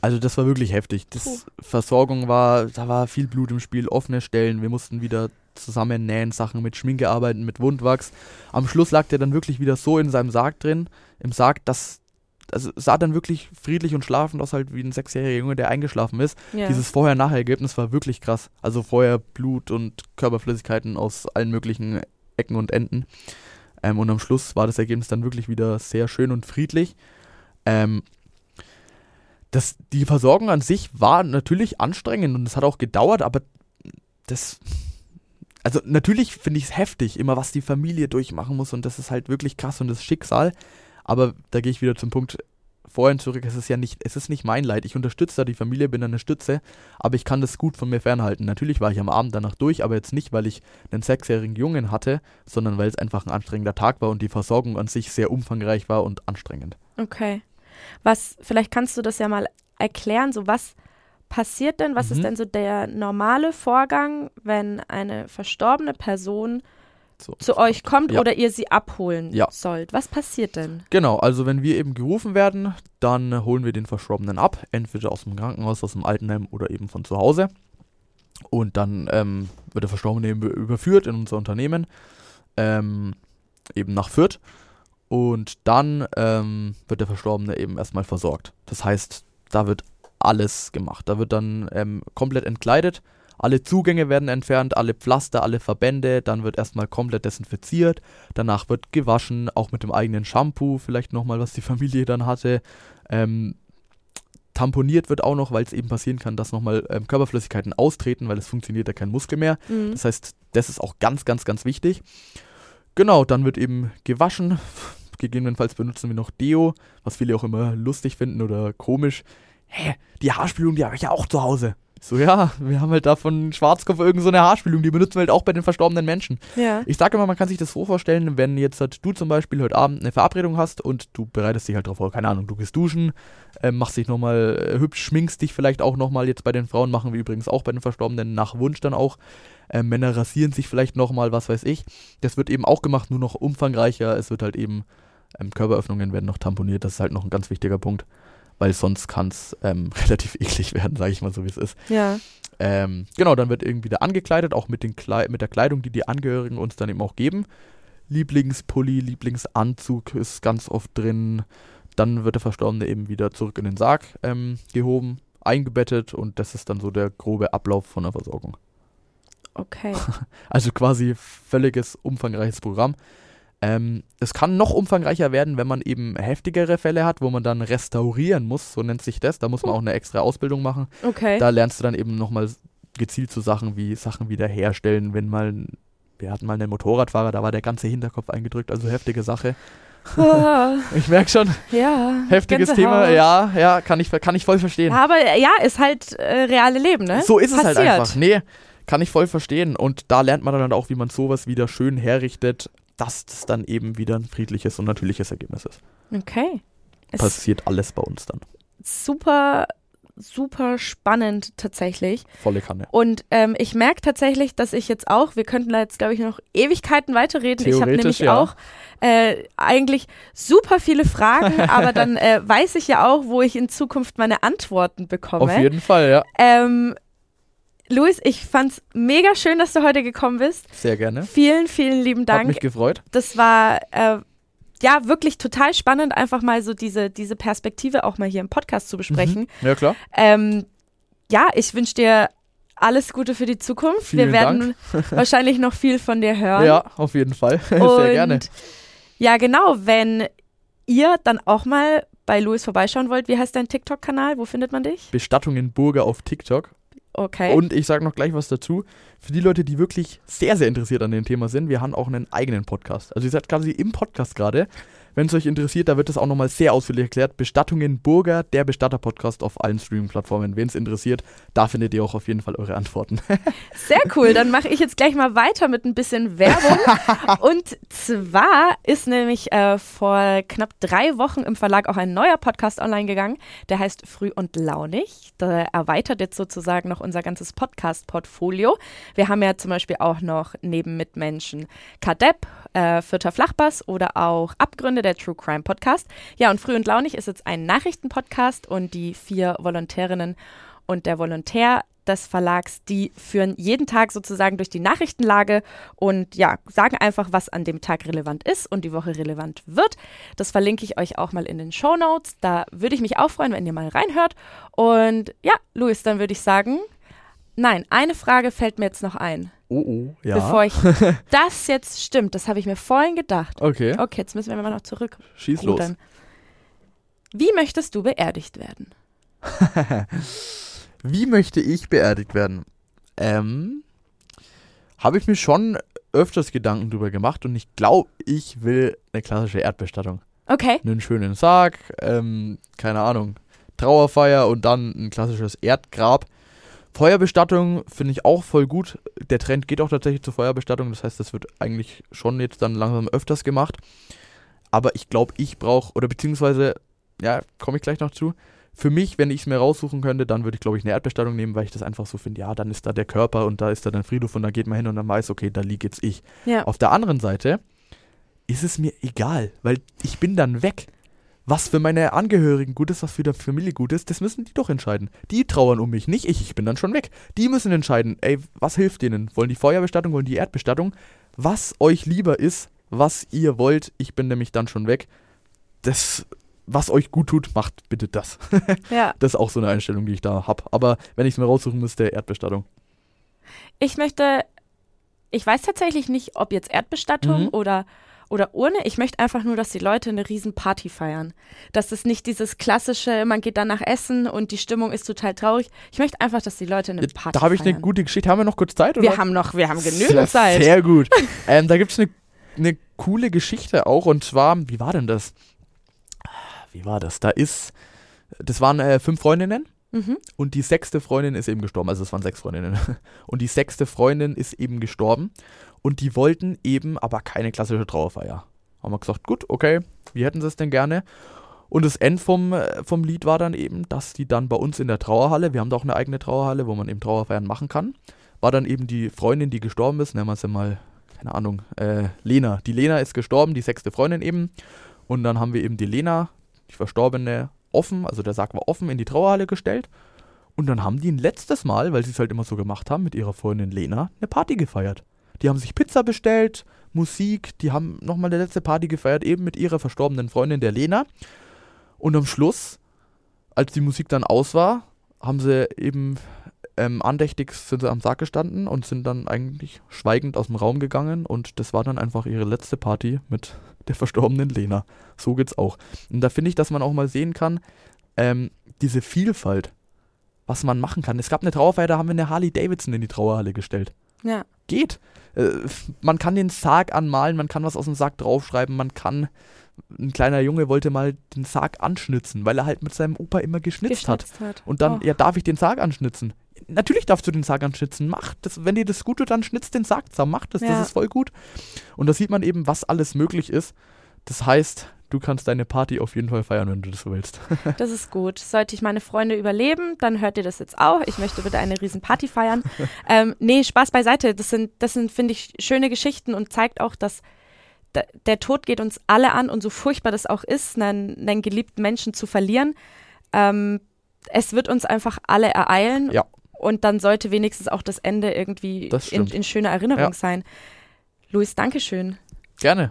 Also das war wirklich heftig. Das Puh. Versorgung war, da war viel Blut im Spiel, offene Stellen. Wir mussten wieder zusammennähen, Sachen mit Schminke arbeiten, mit Wundwachs. Am Schluss lag der dann wirklich wieder so in seinem Sarg drin, im Sarg, dass also sah dann wirklich friedlich und schlafend aus, halt wie ein sechsjähriger Junge, der eingeschlafen ist. Ja. Dieses Vorher-Nachher-Ergebnis war wirklich krass. Also vorher Blut und Körperflüssigkeiten aus allen möglichen Ecken und Enden. Ähm, und am Schluss war das Ergebnis dann wirklich wieder sehr schön und friedlich. Ähm, das, die Versorgung an sich war natürlich anstrengend und es hat auch gedauert, aber das. Also natürlich finde ich es heftig, immer was die Familie durchmachen muss und das ist halt wirklich krass und das Schicksal. Aber da gehe ich wieder zum Punkt vorhin zurück. Es ist ja nicht, es ist nicht mein Leid. Ich unterstütze da die Familie, bin eine Stütze, aber ich kann das gut von mir fernhalten. Natürlich war ich am Abend danach durch, aber jetzt nicht, weil ich einen sechsjährigen Jungen hatte, sondern weil es einfach ein anstrengender Tag war und die Versorgung an sich sehr umfangreich war und anstrengend. Okay. Was, vielleicht kannst du das ja mal erklären, so was passiert denn, was Mhm. ist denn so der normale Vorgang, wenn eine verstorbene Person So. zu euch kommt Ja. oder ihr sie abholen Ja. sollt? Was passiert denn? Genau, also wenn wir eben gerufen werden, dann äh, holen wir den Verstorbenen ab, entweder aus dem Krankenhaus, aus dem Altenheim oder eben von zu Hause. Und dann ähm, wird der Verstorbene eben überführt in unser Unternehmen, ähm, eben nach Fürth. Und dann ähm, wird der Verstorbene eben erstmal versorgt. Das heißt, da wird alles gemacht. Da wird dann ähm, komplett entkleidet. Alle Zugänge werden entfernt, alle Pflaster, alle Verbände. Dann wird erstmal komplett desinfiziert. Danach wird gewaschen, auch mit dem eigenen Shampoo, vielleicht nochmal, was die Familie dann hatte. Ähm, tamponiert wird auch noch, weil es eben passieren kann, dass nochmal ähm, Körperflüssigkeiten austreten, weil es funktioniert ja kein Muskel mehr. Mhm. Das heißt, das ist auch ganz, ganz, ganz wichtig. Genau, dann wird eben gewaschen. Gegebenenfalls benutzen wir noch Deo, was viele auch immer lustig finden oder komisch. Hä, die Haarspülung, die habe ich ja auch zu Hause. So, ja, wir haben halt da von Schwarzkopf irgend so eine Haarspülung, die benutzen wir halt auch bei den verstorbenen Menschen. Ja. Ich sage immer, man kann sich das so vorstellen, wenn jetzt halt du zum Beispiel heute Abend eine Verabredung hast und du bereitest dich halt darauf vor, keine Ahnung, du gehst duschen, ähm, machst dich nochmal äh, hübsch, schminkst dich vielleicht auch nochmal, jetzt bei den Frauen machen wir übrigens auch bei den Verstorbenen nach Wunsch dann auch. Ähm, Männer rasieren sich vielleicht nochmal, was weiß ich. Das wird eben auch gemacht, nur noch umfangreicher. Es wird halt eben, ähm, Körperöffnungen werden noch tamponiert, das ist halt noch ein ganz wichtiger Punkt, weil sonst kann es ähm, relativ eklig werden, sage ich mal so, wie es ist. Ja. Ähm, genau, dann wird irgendwie da angekleidet, auch mit, den Klei mit der Kleidung, die die Angehörigen uns dann eben auch geben. Lieblingspulli, Lieblingsanzug ist ganz oft drin. Dann wird der Verstorbene eben wieder zurück in den Sarg ähm, gehoben, eingebettet und das ist dann so der grobe Ablauf von der Versorgung. Okay. Also quasi völliges umfangreiches Programm. Ähm, es kann noch umfangreicher werden, wenn man eben heftigere Fälle hat, wo man dann restaurieren muss, so nennt sich das. Da muss man auch eine extra Ausbildung machen. Okay. Da lernst du dann eben nochmal gezielt so Sachen wie Sachen wiederherstellen, wenn mal, wir hatten mal einen Motorradfahrer, da war der ganze Hinterkopf eingedrückt, also heftige Sache. Ah, Ich merke schon, ja. heftiges. Thema, ja, ja, kann ich, kann ich voll verstehen. Ja, aber ja, ist halt äh, reale Leben, ne? So ist es halt Passiert. einfach. Nee, kann ich voll verstehen. Und da lernt man dann auch, wie man sowas wieder schön herrichtet, dass das dann eben wieder ein friedliches und natürliches Ergebnis ist. Okay. Es Passiert alles bei uns dann. super, super spannend tatsächlich. Volle Kanne. Und ähm, ich merke tatsächlich, dass ich jetzt auch, wir könnten da jetzt, glaube ich, noch Ewigkeiten weiterreden. Ich habe nämlich ja. auch äh, eigentlich super viele Fragen, aber dann äh, weiß ich ja auch, wo ich in Zukunft meine Antworten bekomme. Auf jeden Fall, ja. Ähm, Luis, ich fand's mega schön, dass du heute gekommen bist. Sehr gerne. Vielen, vielen lieben Hat Dank. mich gefreut. Das war äh, ja wirklich total spannend, einfach mal so diese, diese Perspektive auch mal hier im Podcast zu besprechen. Mhm. Ja, klar. Ähm, ja, ich wünsche dir alles Gute für die Zukunft. Vielen Wir werden wahrscheinlich noch viel von dir hören. Ja, auf jeden Fall. Und Sehr gerne. Ja, genau, wenn ihr dann auch mal bei Luis vorbeischauen wollt, wie heißt dein TikTok-Kanal? Wo findet man dich? Bestattungen Burger auf TikTok. Okay. Und ich sage noch gleich was dazu. Für die Leute, die wirklich sehr, sehr interessiert an dem Thema sind, wir haben auch einen eigenen Podcast. Also ihr seid quasi im Podcast gerade. Wenn es euch interessiert, da wird es auch nochmal sehr ausführlich erklärt. Bestattungen Burger, der Bestatter-Podcast auf allen Streaming-Plattformen. Wen es interessiert, da findet ihr auch auf jeden Fall eure Antworten. Sehr cool, dann mache ich jetzt gleich mal weiter mit ein bisschen Werbung. Und zwar ist nämlich äh, vor knapp drei Wochen im Verlag auch ein neuer Podcast online gegangen, der heißt Früh und Launig. Der erweitert jetzt sozusagen noch unser ganzes Podcast-Portfolio. Wir haben ja zum Beispiel auch noch neben Mitmenschen Kadepp, äh, Vierter Flachbass oder auch Abgründe, der True Crime Podcast. Ja, und Früh und Launig ist jetzt ein Nachrichtenpodcast und die vier Volontärinnen und der Volontär des Verlags, die führen jeden Tag sozusagen durch die Nachrichtenlage und ja, sagen einfach, was an dem Tag relevant ist und die Woche relevant wird. Das verlinke ich euch auch mal in den Show Notes. Da würde ich mich auch freuen, wenn ihr mal reinhört. Und ja, Luis, dann würde ich sagen, nein, eine Frage fällt mir jetzt noch ein. Oh, oh, ja. Bevor ich das jetzt stimmt, das habe ich mir vorhin gedacht. Okay. Okay, jetzt müssen wir mal noch zurück. Schieß los. Wie möchtest du beerdigt werden? Wie möchte ich beerdigt werden? Ähm, habe ich mir schon öfters Gedanken drüber gemacht und ich glaube, ich will eine klassische Erdbestattung. Okay. Einen schönen Sarg, ähm, keine Ahnung, Trauerfeier und dann ein klassisches Erdgrab. Feuerbestattung finde ich auch voll gut. Der Trend geht auch tatsächlich zur Feuerbestattung, das heißt, das wird eigentlich schon jetzt dann langsam öfters gemacht. Aber ich glaube, ich brauche, oder beziehungsweise, ja, komme ich gleich noch zu, für mich, wenn ich es mir raussuchen könnte, dann würde ich, glaube ich, eine Erdbestattung nehmen, weil ich das einfach so finde, ja, dann ist da der Körper und da ist da dein Friedhof und da geht man hin und dann weiß, okay, da liege jetzt ich. Ja. Auf der anderen Seite ist es mir egal, weil ich bin dann weg. Was für meine Angehörigen gut ist, was für die Familie gut ist, das müssen die doch entscheiden. Die trauern um mich, nicht ich, ich bin dann schon weg. Die müssen entscheiden, ey, was hilft denen? Wollen die Feuerbestattung, wollen die Erdbestattung? Was euch lieber ist, was ihr wollt, ich bin nämlich dann schon weg. Das was euch gut tut, macht bitte das. Ja. Das ist auch so eine Einstellung, die ich da habe. Aber wenn ich es mir raussuchen müsste, Erdbestattung. Ich möchte, ich weiß tatsächlich nicht, ob jetzt Erdbestattung Mhm. oder, oder Urne. Ich möchte einfach nur, dass die Leute eine riesen Party feiern. Dass es nicht dieses klassische, man geht danach essen und die Stimmung ist total traurig. Ich möchte einfach, dass die Leute eine Party Da habe ich eine feiern. gute Geschichte. Haben wir noch kurz Zeit? wir oder? haben noch, wir haben genügend Sehr, Zeit. Sehr gut. ähm, da gibt es eine, eine coole Geschichte auch. Und zwar, wie war denn das? Wie war das? Da ist, das waren äh, fünf Freundinnen. Mhm. Und die sechste Freundin ist eben gestorben. Also es waren sechs Freundinnen. Und die sechste Freundin ist eben gestorben. Und die wollten eben aber keine klassische Trauerfeier. Haben wir gesagt, gut, okay, wie hätten sie es denn gerne? Und das End vom, äh, vom Lied war dann eben, dass die dann bei uns in der Trauerhalle, wir haben da auch eine eigene Trauerhalle, wo man eben Trauerfeiern machen kann, war dann eben die Freundin, die gestorben ist, nennen wir sie mal, keine Ahnung, äh, Lena. Die Lena ist gestorben, die sechste Freundin eben. Und dann haben wir eben die Lena, die Verstorbene, offen, also der Sarg war offen, in die Trauerhalle gestellt. Und dann haben die ein letztes Mal, weil sie es halt immer so gemacht haben, mit ihrer Freundin Lena, eine Party gefeiert. Die haben sich Pizza bestellt, Musik, die haben nochmal eine letzte Party gefeiert, eben mit ihrer verstorbenen Freundin, der Lena. Und am Schluss, als die Musik dann aus war, haben sie eben ähm, andächtig sind sie am Sarg gestanden und sind dann eigentlich schweigend aus dem Raum gegangen und das war dann einfach ihre letzte Party mit der verstorbenen Lena. So geht's auch. Und da finde ich, dass man auch mal sehen kann, ähm, diese Vielfalt, was man machen kann. Es gab eine Trauerfeier, da haben wir eine Harley Davidson in die Trauerhalle gestellt. Ja. Geht. Äh, man kann den Sarg anmalen, man kann was aus dem Sarg draufschreiben, man kann. Ein kleiner Junge wollte mal den Sarg anschnitzen, weil er halt mit seinem Opa immer geschnitzt, hat. Geschnitzt hat. Und dann, Oh. ja, darf ich den Sarg anschnitzen? Natürlich darfst du den Sarg anschnitzen. Mach das. Wenn dir das gut tut, dann schnitzt den Sarg zusammen. Mach das. Ja. Das ist voll gut. Und da sieht man eben, was alles möglich ist. Das heißt, du kannst deine Party auf jeden Fall feiern, wenn du das so willst. Das ist gut. Sollte ich meine Freunde überleben, dann hört ihr das jetzt auch. Ich möchte bitte eine riesen Party feiern. ähm, nee, Spaß beiseite. Das sind, das sind, finde ich, schöne Geschichten und zeigt auch, dass da- der Tod geht uns alle an und so furchtbar das auch ist, einen, einen geliebten Menschen zu verlieren. Ähm, es wird uns einfach alle ereilen. Ja. Und dann sollte wenigstens auch das Ende irgendwie Das in, in schöner Erinnerung Ja. sein. Luis, Dankeschön. Gerne.